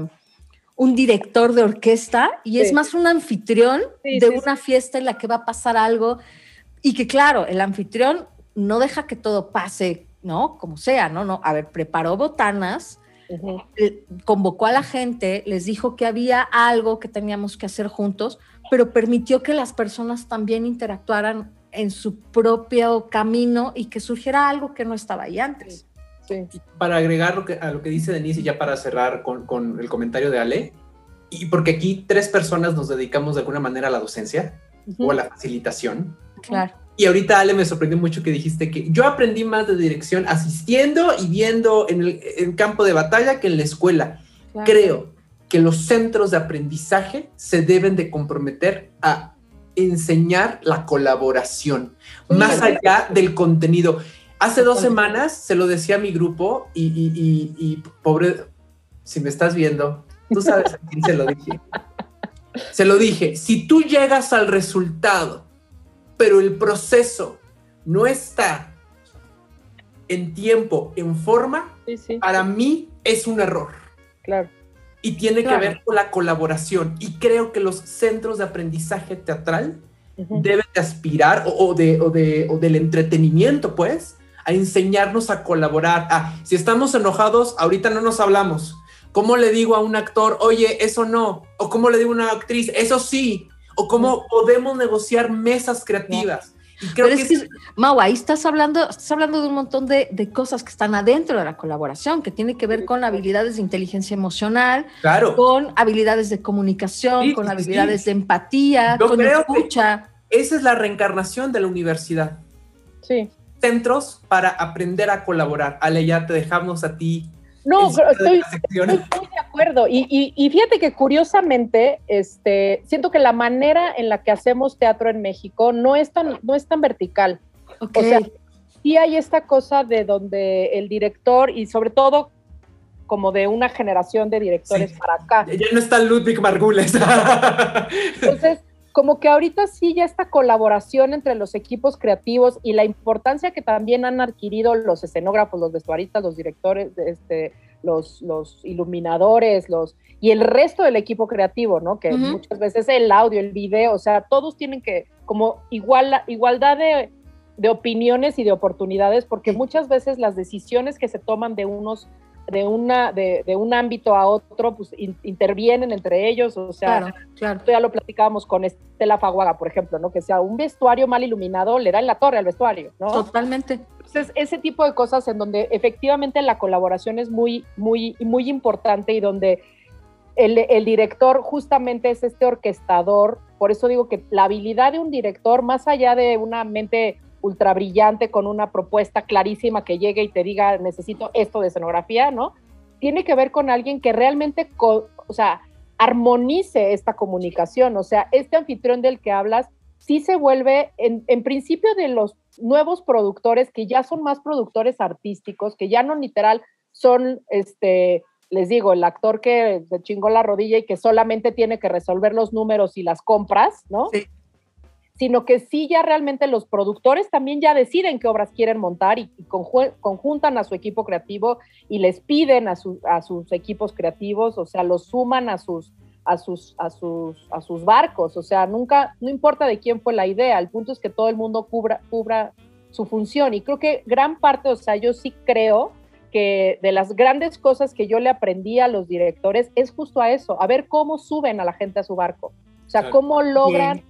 un director de orquesta y es más un anfitrión de una fiesta en la que va a pasar algo y que claro, el anfitrión no deja que todo pase, ¿no? Como sea, ¿no? no a ver, preparó botanas, convocó a la gente, les dijo que había algo que teníamos que hacer juntos, pero permitió que las personas también interactuaran en su propio camino y que surgiera algo que no estaba ahí antes.
Para agregar lo que, a lo que dice Denise y ya para cerrar con, el comentario de Ale, y porque aquí tres personas nos dedicamos de alguna manera a la docencia o a la facilitación.
Claro.
Y ahorita Ale me sorprendió mucho que dijiste que yo aprendí más de dirección asistiendo y viendo en el campo de batalla que en la escuela. Creo que los centros de aprendizaje se deben de comprometer a enseñar la colaboración, más allá del contenido. Hace dos semanas se lo decía a mi grupo y, pobre, si me estás viendo, tú sabes a quién se lo dije. Se lo dije, si tú llegas al resultado, pero el proceso no está en tiempo, en forma, para mí es un error.
Claro.
Y tiene que ver con la colaboración. Y creo que los centros de aprendizaje teatral deben de aspirar, o, de, o, de, o del entretenimiento, pues, a enseñarnos a colaborar. Ah, si estamos enojados, ahorita no nos hablamos. ¿Cómo le digo a un actor, oye, eso no? ¿O cómo le digo a una actriz, eso sí? ¿O cómo podemos negociar mesas creativas?
Y creo que, es que, Mau, ahí estás hablando, estás hablando de un montón de, de, cosas que están adentro de la colaboración, que tiene que ver con habilidades de inteligencia emocional,
claro.
con habilidades de comunicación, con habilidades de empatía, con escucha.
Esa es la reencarnación de la universidad.
Sí
centros para aprender a colaborar. Ale, ya te dejamos a ti.
No, estoy, muy de acuerdo. Y, fíjate que curiosamente, este, siento que la manera en la que hacemos teatro en México no es tan, no es tan vertical. O sea, sí hay esta cosa de donde el director y sobre todo como de una generación de directores para acá.
Ya no está Ludwig Margules.
Entonces, como que ahorita sí ya esta colaboración entre los equipos creativos y la importancia que también han adquirido los escenógrafos, los vestuaristas, los directores, este, los, los iluminadores, los y el resto del equipo creativo, ¿no? Que muchas veces el audio, el video, o sea, todos tienen que, como igual, igualdad de, de opiniones y de oportunidades, porque muchas veces las decisiones que se toman de unos de, una, de, de, un ámbito a otro, pues intervienen entre ellos, o sea, claro, ya lo platicábamos con Estela Faguaga, por ejemplo, ¿no? Que sea un vestuario mal iluminado, le da en la torre al vestuario, ¿no?
Totalmente.
Entonces, ese tipo de cosas en donde efectivamente la colaboración es muy, muy, muy importante y donde el, el director justamente es este orquestador, por eso digo que la habilidad de un director, más allá de una mente ultra brillante con una propuesta clarísima que llegue y te diga necesito esto de escenografía, ¿no? Tiene que ver con alguien que realmente, o sea, armonice esta comunicación, o sea, este anfitrión del que hablas sí se vuelve, en, en principio de los nuevos productores que ya son más productores artísticos, que ya no literal son, este, les digo, el actor que se chingó la rodilla y que solamente tiene que resolver los números y las compras, ¿no? Sí sino que sí ya realmente los productores también ya deciden qué obras quieren montar y, conjuntan a su equipo creativo y les piden a, a, sus equipos creativos, o sea, los suman a sus, a sus, a sus, a sus barcos, o sea, nunca, no importa de quién fue la idea, el punto es que todo el mundo cubra, cubra su función. Y creo que gran parte, o sea, yo sí creo que de las grandes cosas que yo le aprendí a los directores es justo a eso, a ver cómo suben a la gente a su barco, o sea, cómo logran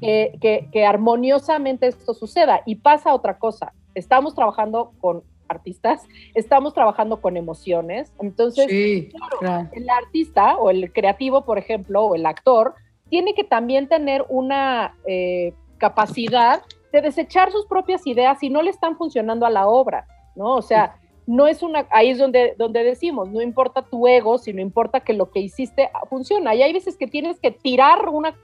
que, armoniosamente esto suceda. Y pasa otra cosa, estamos trabajando con artistas, estamos trabajando con emociones, entonces el artista o el creativo, por ejemplo, o el actor, tiene que también tener una eh, capacidad de desechar sus propias ideas si no le están funcionando a la obra, ¿no? O sea, no es una, ahí es donde, donde decimos, no importa tu ego, sino importa que lo que hiciste funciona. Y hay veces que tienes que tirar una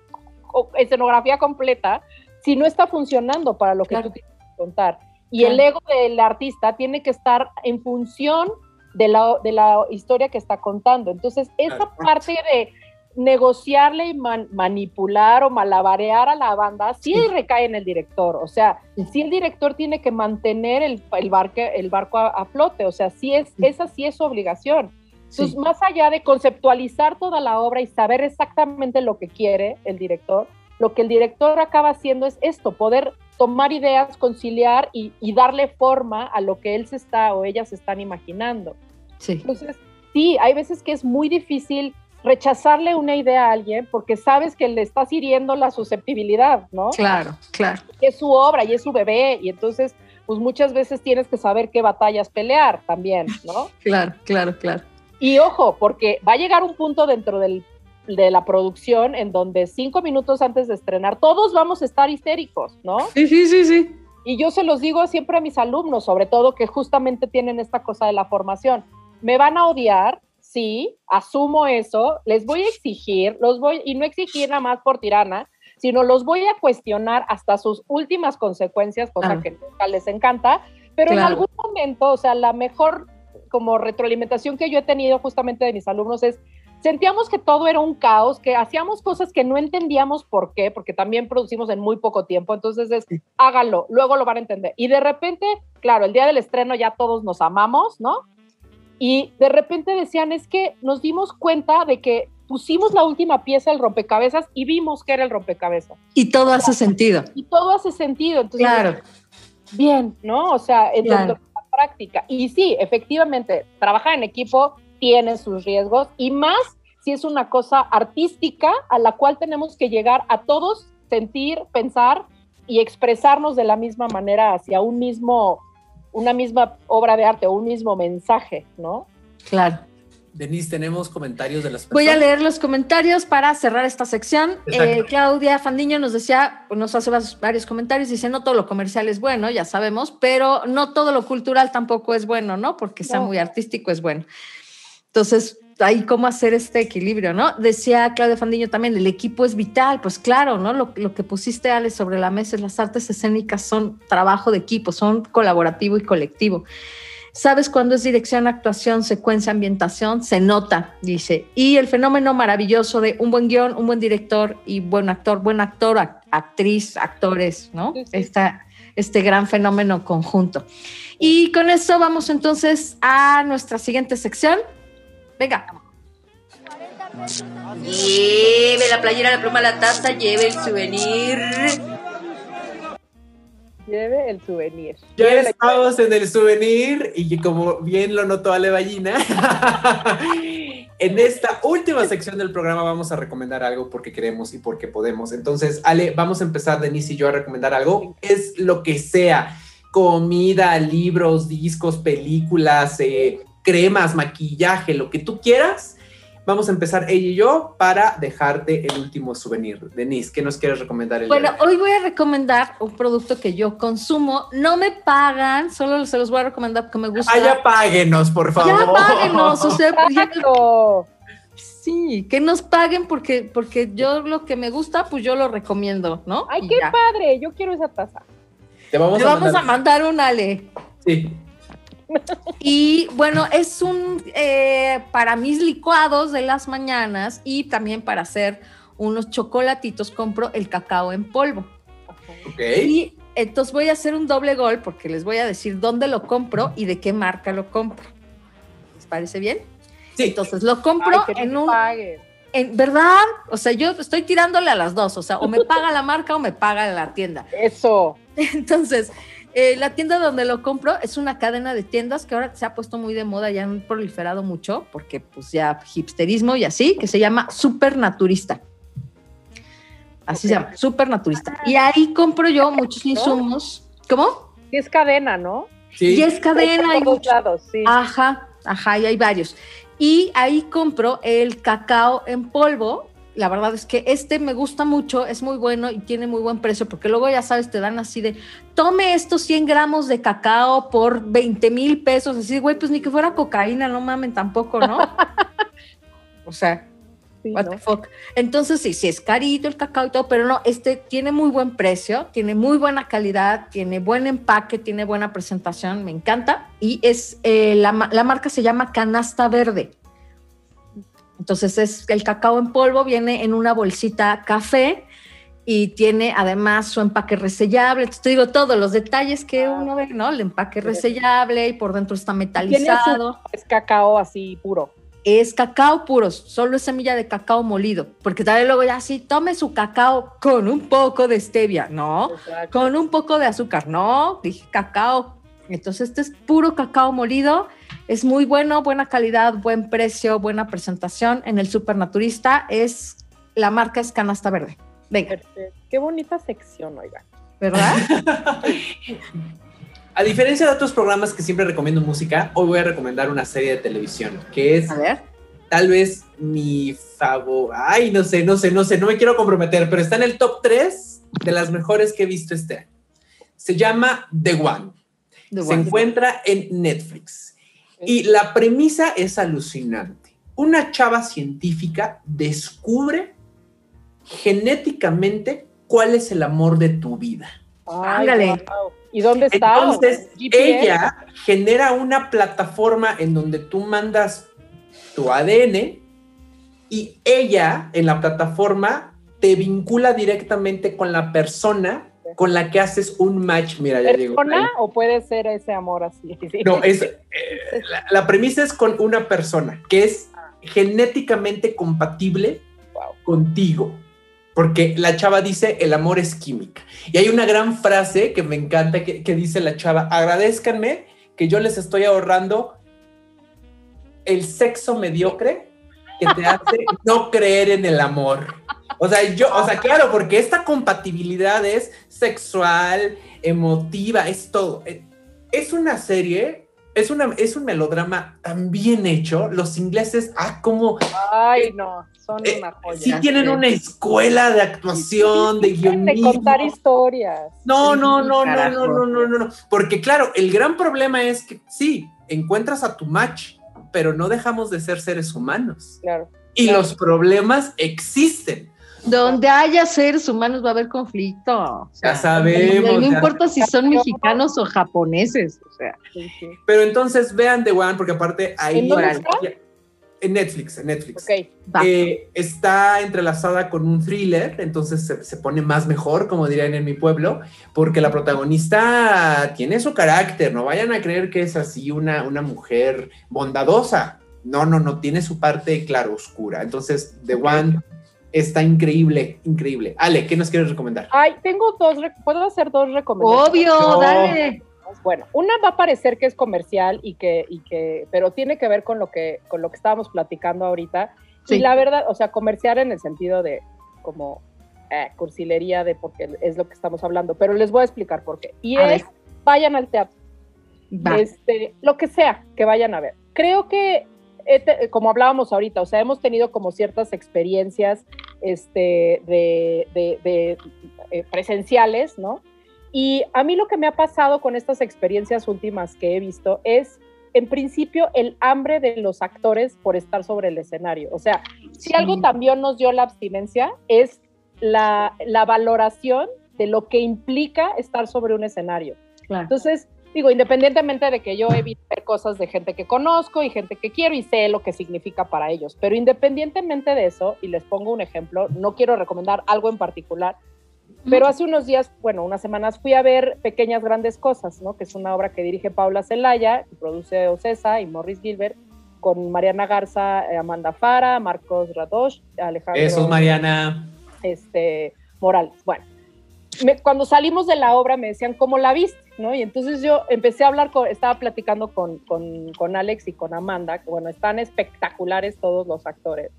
escenografía completa si no está funcionando para lo que tú quieres contar. Y el ego del artista tiene que estar en función de la, de la historia que está contando. Entonces, esa parte de negociarle y manipular o malabarear a la banda sí, recae en el director. O sea, sí. el director tiene que mantener el, el, barco, el barco a, flote. O sea, sí es, esa sí es su obligación. Entonces, más allá de conceptualizar toda la obra y saber exactamente lo que quiere el director, lo que el director acaba haciendo es esto, poder tomar ideas, conciliar y, darle forma a lo que él se está o ellas se están imaginando. Sí. Entonces, sí, hay veces que es muy difícil rechazarle una idea a alguien porque sabes que le estás hiriendo la susceptibilidad, ¿no?
Claro, claro.
es su obra y es su bebé y entonces, pues muchas veces tienes que saber qué batallas pelear también, ¿no?
claro, claro, claro.
Y ojo, porque va a llegar un punto dentro del, de la producción en donde cinco minutos antes de estrenar todos vamos a estar histéricos, ¿no?
Sí, sí, sí, sí.
Y yo se los digo siempre a mis alumnos, sobre todo que justamente tienen esta cosa de la formación. Me van a odiar, sí, asumo eso, les voy a exigir, los voy, y no exigir nada más por tirana, sino los voy a cuestionar hasta sus últimas consecuencias, cosa que nunca les encanta, pero en algún momento, o sea, la mejor como retroalimentación que yo he tenido justamente de mis alumnos es, sentíamos que todo era un caos, que hacíamos cosas que no entendíamos por qué, porque también producimos en muy poco tiempo, entonces es, háganlo, luego lo van a entender. Y de repente, claro, el día del estreno ya todos nos amamos, ¿no? Y de repente decían, es que nos dimos cuenta de que pusimos la última pieza del rompecabezas y vimos que era el rompecabezas.
Y todo hace sentido.
Y todo hace sentido. Entonces, claro. Bien, ¿no? O sea, entonces, práctica. Y sí, efectivamente, trabajar en equipo tiene sus riesgos y más si es una cosa artística a la cual tenemos que llegar a todos, sentir, pensar y expresarnos de la misma manera hacia un mismo, una misma obra de arte o un mismo mensaje, ¿no?
Claro.
Denise, tenemos comentarios de las
personas. Voy a leer los comentarios para cerrar esta sección. Eh, Claudia Fandiño nos decía, nos hace varios comentarios, dice, no todo lo comercial es bueno, ya sabemos, pero no todo lo cultural tampoco es bueno, ¿no? Porque sea muy artístico es bueno. Entonces, ahí cómo hacer este equilibrio, ¿no? Decía Claudia Fandiño también, el equipo es vital, pues claro, ¿no? Lo, lo que pusiste, Ale, sobre la mesa, las artes escénicas son trabajo de equipo, son colaborativo y colectivo. ¿Sabes cuándo es dirección, actuación, secuencia, ambientación? Se nota, dice. Y el fenómeno maravilloso de un buen guion, un buen director y buen actor, buen actor, actriz, actores, ¿no? este gran fenómeno conjunto. Y con eso vamos entonces a nuestra siguiente sección. Venga.
Lleve la playera, la pluma, la taza, lleve el souvenir.
Lleve el souvenir.
Ya estamos en el souvenir y como bien lo notó Ale Ballina, en esta última sección del programa vamos a recomendar algo porque queremos y porque podemos. Entonces, Ale, vamos a empezar Denise y yo a recomendar algo. Es lo que sea, comida, libros, discos, películas, eh, cremas, maquillaje, lo que tú quieras Vamos a empezar ella y yo para dejarte el último souvenir. Denise, ¿qué nos quieres recomendar? El
bueno, hoy voy a recomendar un producto que yo consumo. No me pagan, solo se los voy a recomendar porque me gusta.
Ah, ya páguenos, por favor.
Ya páguenos, o sea, pues Sí, que nos paguen porque, porque yo lo que me gusta, pues yo lo recomiendo, ¿no?
Ay, qué padre, yo quiero esa taza.
Te vamos, a, vamos mandar... a mandar un Ale.
Sí.
Y bueno, es un eh, para mis licuados de las mañanas y también para hacer unos chocolatitos compro el cacao en polvo. Y entonces voy a hacer un doble gol porque les voy a decir dónde lo compro y de qué marca lo compro. ¿Les parece bien?
Sí.
Entonces lo compro en un... En, ¿Verdad? O sea, yo estoy tirándole a las dos, o sea, o me paga la marca o me paga la tienda.
Eso.
Entonces, eh, la tienda donde lo compro es una cadena de tiendas que ahora se ha puesto muy de moda, ya han proliferado mucho, porque pues ya hipsterismo y así, que se llama Supernaturista. Así se llama, Supernaturista. Y ahí compro yo muchos insumos. ¿Cómo?
Y es cadena, ¿no?
Sí. Y es cadena.
Hay lados, sí.
Ajá, ajá, y hay varios. Y ahí compro el cacao en polvo, la verdad es que este me gusta mucho, es muy bueno y tiene muy buen precio, porque luego ya sabes, te dan así de, tome estos 100 gramos de cacao por 20 mil pesos, así, güey, pues ni que fuera cocaína, no mamen tampoco, ¿no? o sea, what the fuck. Entonces sí, sí es carito el cacao y todo, pero no, este tiene muy buen precio, tiene muy buena calidad, tiene buen empaque, tiene buena presentación, me encanta, y es, eh, la, la marca se llama Canasta Verde. Entonces es el cacao en polvo viene en una bolsita café y tiene además su empaque resellable. Entonces te digo todos los detalles que ah. uno ve, ¿no? El empaque resellable y por dentro está metalizado.
es cacao así puro.
Es cacao puro, solo es semilla de cacao molido, porque tal vez luego ya sí, tome su cacao con un poco de stevia, ¿no? Con un poco de azúcar, no, dije cacao. Entonces este es puro cacao molido es muy bueno, buena calidad, buen precio, buena presentación. En el Supernaturista es la marca es Canasta Verde. Venga.
Qué bonita sección, oiga.
¿Verdad?
a diferencia de otros programas que siempre recomiendo música, hoy voy a recomendar una serie de televisión que es tal vez mi favor. Ay, no sé, no sé, no sé, no me quiero comprometer, pero está en el top 3 de las mejores que he visto este año. Se llama The One. Se encuentra en Netflix. Y la premisa es alucinante. Una chava científica descubre genéticamente cuál es el amor de tu vida.
Ándale.
¿Y dónde está?
Entonces, ella genera una plataforma en donde tú mandas tu ADN y ella en la plataforma te vincula directamente con la persona con la que haces un match, mira, ya digo.
o puede ser ese amor así?
No, es, eh, la, premisa es con una persona que es genéticamente compatible contigo. Porque la chava dice, el amor es química. Y hay una gran frase que me encanta que, que dice la chava, agradezcanme que yo les estoy ahorrando el sexo mediocre que te hace no creer en el amor. O sea, yo, o sea, claro, porque esta compatibilidad es sexual, emotiva, es todo. Eh, es una serie, es, una, es un melodrama tan bien hecho. Los ingleses, ah, como...
Ay, no, son eh, una joya.
Sí tienen una escuela de actuación, de guionismo.
De contar historias.
No, no, no, no, no, no, no, no, no. Porque claro, el gran problema es que sí, encuentras a tu match, pero no dejamos de ser seres humanos.
Claro.
Y los problemas existen.
Donde haya seres humanos va a haber conflicto. o sea,
Ya sabemos,
No
ya.
importa si son mexicanos o japoneses. O sea.
Pero entonces vean The One, porque aparte ahí.
¿En dónde
está?
En Netflix, en Netflix. Eh, está entrelazada con un thriller, entonces se, se pone más mejor, como dirían en mi pueblo, porque la protagonista tiene su carácter, no vayan a creer que es así una, una mujer bondadosa, no, no, no, tiene su parte claro oscura, entonces The One está increíble, increíble. Ale, ¿qué nos quieres recomendar?
Ay, tengo dos, puedo hacer dos recomendaciones.
Obvio,
No.
dale.
Bueno, una va a parecer que es comercial y que, y que, pero tiene que ver con lo que, con lo que estábamos platicando ahorita.
Sí.
Y la verdad, o sea, comercial en el sentido de como eh, cursilería de porque es lo que estamos hablando, pero les voy a explicar por qué. Y
A
es,
ver.
vayan al teatro,
Va.
este, lo que sea que vayan a ver. Creo que, como hablábamos ahorita, o sea, hemos tenido como ciertas experiencias este, de, de- de, eh, presenciales, ¿no? Y a mí lo que me ha pasado con estas experiencias últimas que he visto es, en principio, el hambre de los actores por estar sobre el escenario. O sea, si
Sí.
algo también nos dio la abstinencia es la, la valoración de lo que implica estar sobre un escenario.
Claro.
Entonces, digo, independientemente de que yo evite ver cosas de gente que conozco y gente que quiero y sé lo que significa para ellos, pero independientemente de eso, y les pongo un ejemplo, no quiero recomendar algo en particular, pero hace unos días, bueno, unas semanas fui a ver Pequeñas Grandes Cosas, ¿no? Que es una obra que dirige Paula Celaya, que produce Ocesa y Morris Gilbert, con Mariana Garza, eh, Amanda Fara, Marcos Radosh, Alejandro
Besos, Mariana.
este, Morales. Bueno, me- cuando salimos de la obra me decían, ¿cómo la viste? ¿No? Y entonces yo empecé a hablar, con, estaba platicando con, con, con Alex y con Amanda, que bueno, están espectaculares todos los actores.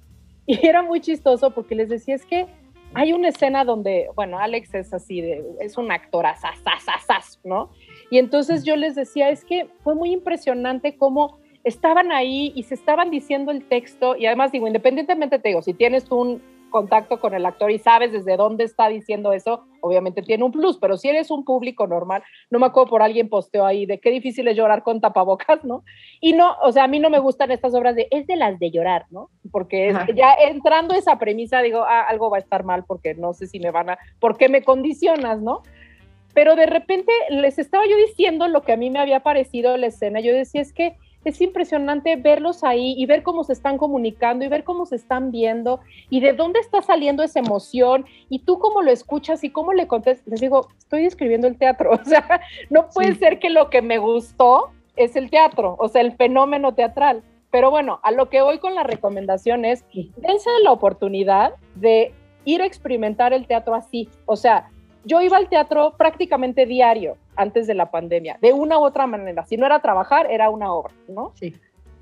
Y era muy chistoso porque les decía, es que hay una escena donde, bueno, Alex es así, de, es un actor asasasasas, ¿no? Y entonces yo les decía, es que fue muy impresionante cómo estaban ahí y se estaban diciendo el texto y además digo, independientemente te digo, si tienes un contacto con el actor y sabes desde dónde está diciendo eso, obviamente tiene un plus, pero si eres un público normal, no me acuerdo por alguien posteó ahí de qué difícil es llorar con tapabocas, ¿no? Y no, o sea, a mí no me gustan estas obras de, es de las de llorar, ¿no? Porque es- ya entrando esa premisa digo, ah, algo va a estar mal porque no sé si me van a, ¿por qué me condicionas, no? Pero de repente les estaba yo diciendo lo que a mí me había parecido la escena, yo decía, es que es impresionante verlos ahí y ver cómo se están comunicando y ver cómo se están viendo y de dónde está saliendo esa emoción y tú cómo lo escuchas y cómo le contestas. Les digo, estoy describiendo el teatro, o sea, no puede
Sí.
ser que lo que me gustó es el teatro, o sea, el fenómeno teatral. Pero bueno, a lo que voy con la recomendación es, dense la oportunidad de ir a experimentar el teatro así, o sea, yo iba al teatro prácticamente diario antes de la pandemia, de una u otra manera. Si no era trabajar, era una obra, ¿no?
Sí.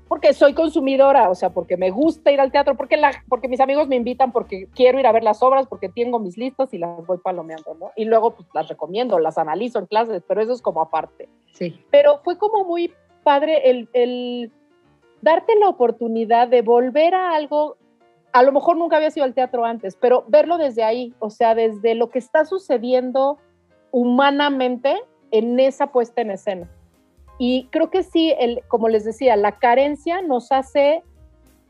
Porque soy consumidora, o sea, porque me gusta ir al teatro, porque, la, porque mis amigos me invitan, porque quiero ir a ver las obras, porque tengo mis listas y las voy palomeando, ¿no? Y luego pues, las recomiendo, las analizo en clases, pero eso es como aparte
Sí.
pero fue como muy padre el, el darte la oportunidad de volver a algo, a lo mejor nunca había ido al teatro antes, pero verlo desde ahí, o sea, desde lo que está sucediendo humanamente en esa puesta en escena. Y creo que sí, el, como les decía, la carencia nos hace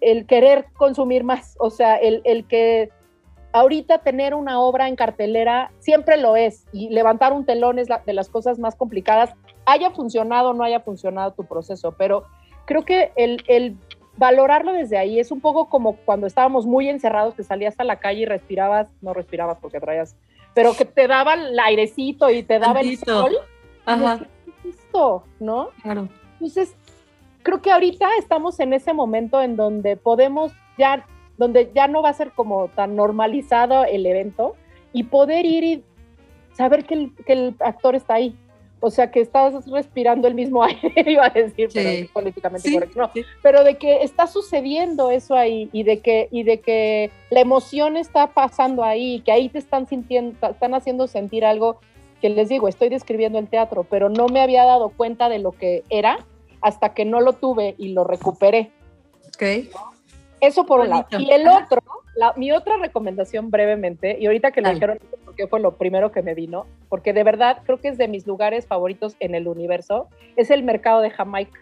el querer consumir más, o sea, el, el que ahorita tener una obra en cartelera siempre lo es, y levantar un telón es la- de las cosas más complicadas, haya funcionado o no haya funcionado tu proceso, pero creo que el, el valorarlo desde ahí es un poco como cuando estábamos muy encerrados, que salías a la calle y respirabas, no respirabas porque traías, pero que te daba el airecito y te daba el sol,
Ajá,
¿qué es esto? ¿No?
claro.
Entonces, creo que ahorita estamos en ese momento en donde podemos ya, donde ya no va a ser como tan normalizado el evento y poder ir y saber que el, que el actor está ahí. O sea, que estás respirando el mismo aire, iba a decir, pero
Sí.
es políticamente
Sí,
correcto. No,
sí.
pero de que está sucediendo eso ahí y de que y de que la emoción está pasando ahí, que ahí te están sintiendo, están haciendo sentir algo que les digo, estoy describiendo el teatro, pero no me había dado cuenta de lo que era hasta que no lo tuve y lo recuperé.
Ok.
Eso por un lado. Y el otro, la- mi otra recomendación brevemente, y ahorita que lo dijeron, porque fue lo primero que me vino, porque de verdad creo que es de mis lugares favoritos en el universo, es el mercado de Jamaica.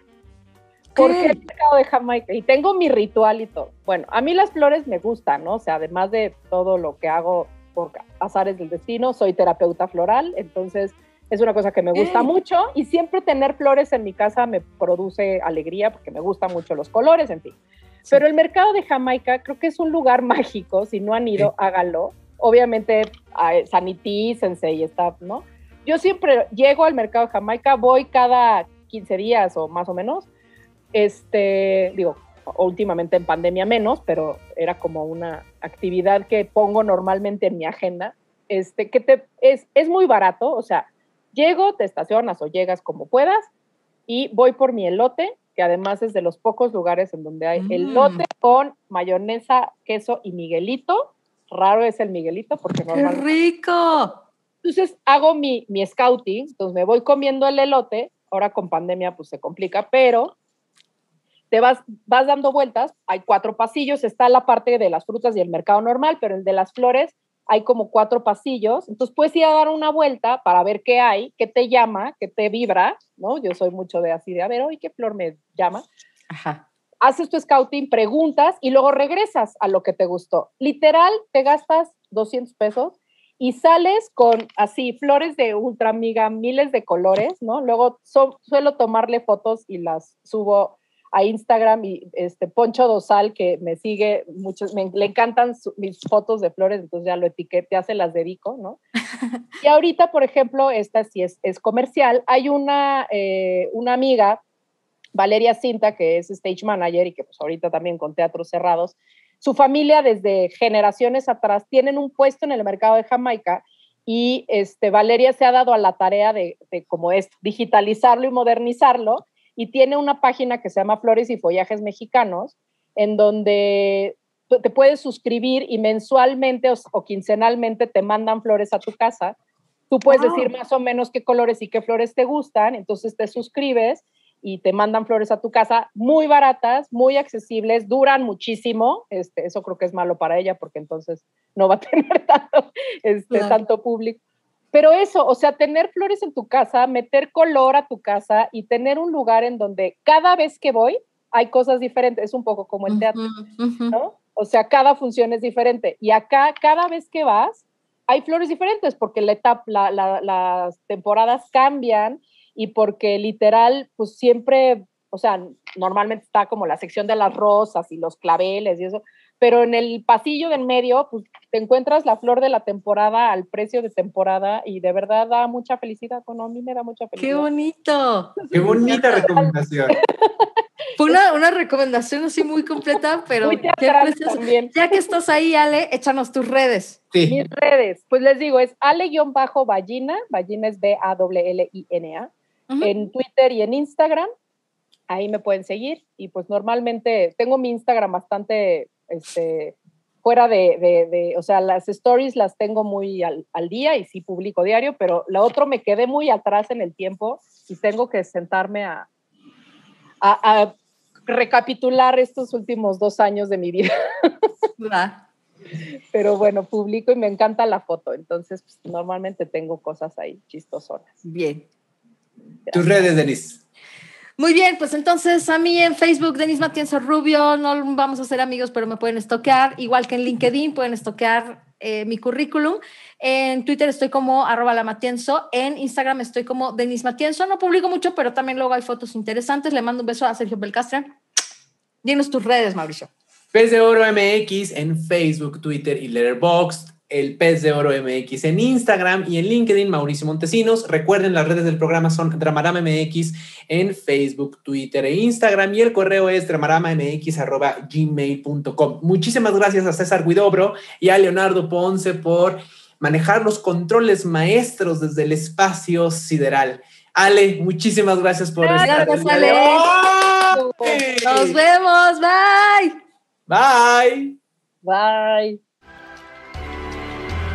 ¿Por qué el mercado de Jamaica? Y tengo mi ritual y todo. Bueno, a mí las flores me gustan, ¿no? O sea, además de todo lo que hago por azares del destino, soy terapeuta floral, entonces es una cosa que me gusta mucho y siempre tener flores en mi casa me produce alegría porque me gustan mucho los colores, en fin. Pero el mercado de Jamaica creo que es un lugar mágico, si no han ido, hágalo. Obviamente, sanitícense y está, ¿no? Yo siempre llego al mercado de Jamaica, voy cada 15 días o más o menos, este, digo, últimamente en pandemia menos, pero era como una actividad que pongo normalmente en mi agenda, este, que te, es, es muy barato, o sea, Llego, te estacionas o llegas como puedas y voy por mi elote, que además es de los pocos lugares en donde hay elote mm. con mayonesa, queso y miguelito. Raro es el miguelito porque
¡Qué rico!
Entonces hago mi, mi scouting, entonces me voy comiendo el elote, ahora con pandemia pues se complica, pero te vas, vas dando vueltas, hay cuatro pasillos, está la parte de las frutas y el mercado normal, pero el de las flores hay como cuatro pasillos, entonces puedes ir a dar una vuelta para ver qué hay, qué te llama, qué te vibra, ¿no? Yo soy mucho de así de, a ver, hoy qué flor me llama. Ajá. Haces tu scouting, preguntas y luego regresas a lo que te gustó. Literal, te gastas 200 pesos y sales con así flores de ultra amiga, miles de colores, ¿no? Luego suelo tomarle fotos y las subo a Instagram y este Poncho Dosal, que me sigue, muchos, me, le encantan mis fotos de flores, entonces ya lo etiquete, ya se las dedico, ¿no? y ahorita, por ejemplo, esta sí es, es comercial, hay una, eh, una amiga, Valeria Cinta, que es stage manager y que pues ahorita también con teatros cerrados, su familia desde generaciones atrás tienen un puesto en el mercado de Jamaica y este, Valeria se ha dado a la tarea de, de como es digitalizarlo y modernizarlo y tiene una página que se llama Flores y Follajes Mexicanos, en donde te puedes suscribir y mensualmente o, quincenalmente te mandan flores a tu casa. Tú puedes decir más o menos qué colores y qué flores te gustan, entonces te suscribes y te mandan flores a tu casa muy baratas, muy accesibles, duran muchísimo. Este, eso creo que es malo para ella porque entonces no va a tener tanto, este, tanto público. Pero eso, o sea, tener flores en tu casa, meter color a tu casa y tener un lugar en donde cada vez que voy hay cosas diferentes, es un poco como el teatro, ¿no? O sea, cada función es diferente. Y acá, cada vez que vas, hay flores diferentes porque la etapa, las temporadas cambian y porque literal, pues siempre, o sea, normalmente está como la sección de las rosas y los claveles y eso, pero en el pasillo del medio, pues te encuentras la flor de la temporada al precio de temporada y de verdad da mucha felicidad. Bueno, a mí me da mucha felicidad.
¡Qué bonito!
¡Qué bonita recomendación!
Fue una, una, recomendación así muy completa, pero qué también. Ya que estás ahí, Ale, échanos tus redes.
Sí. Mis redes, pues les digo, es ale-ballina, ballina es B-A-L-L-I-N-A, en Twitter y en Instagram. Ahí me pueden seguir y pues normalmente tengo mi Instagram bastante este, fuera de, o sea, las stories las tengo muy al, día y sí publico diario, pero la otra me quedé muy atrás en el tiempo y tengo que sentarme a, a, recapitular estos últimos dos años de mi vida. pero bueno, publico y me encanta la foto, entonces pues, normalmente tengo cosas ahí chistosonas.
Bien.
Tus redes, Denise.
Muy bien, pues entonces a mí en Facebook, Denis Matienzo Rubio, no vamos a ser amigos, pero me pueden estoquear, igual que en LinkedIn, pueden estoquear eh, mi currículum. En Twitter estoy como arroba la Matienzo, en Instagram estoy como Denis Matienzo, no publico mucho, pero también luego hay fotos interesantes. Le mando un beso a Sergio Belcastre. Dinos tus redes, Mauricio.
Pez de Oro MX en Facebook, Twitter y Letterboxd el Pez de Oro MX en Instagram y en LinkedIn, Mauricio Montesinos. Recuerden, las redes del programa son Dramarama MX en Facebook, Twitter e Instagram y el correo es dramaramamx.gmail.com. Muchísimas gracias a César Guidobro y a Leonardo Ponce por manejar los controles maestros desde el espacio sideral. Ale, muchísimas gracias por
estar aquí. Nos vemos, bye.
Bye.
Bye.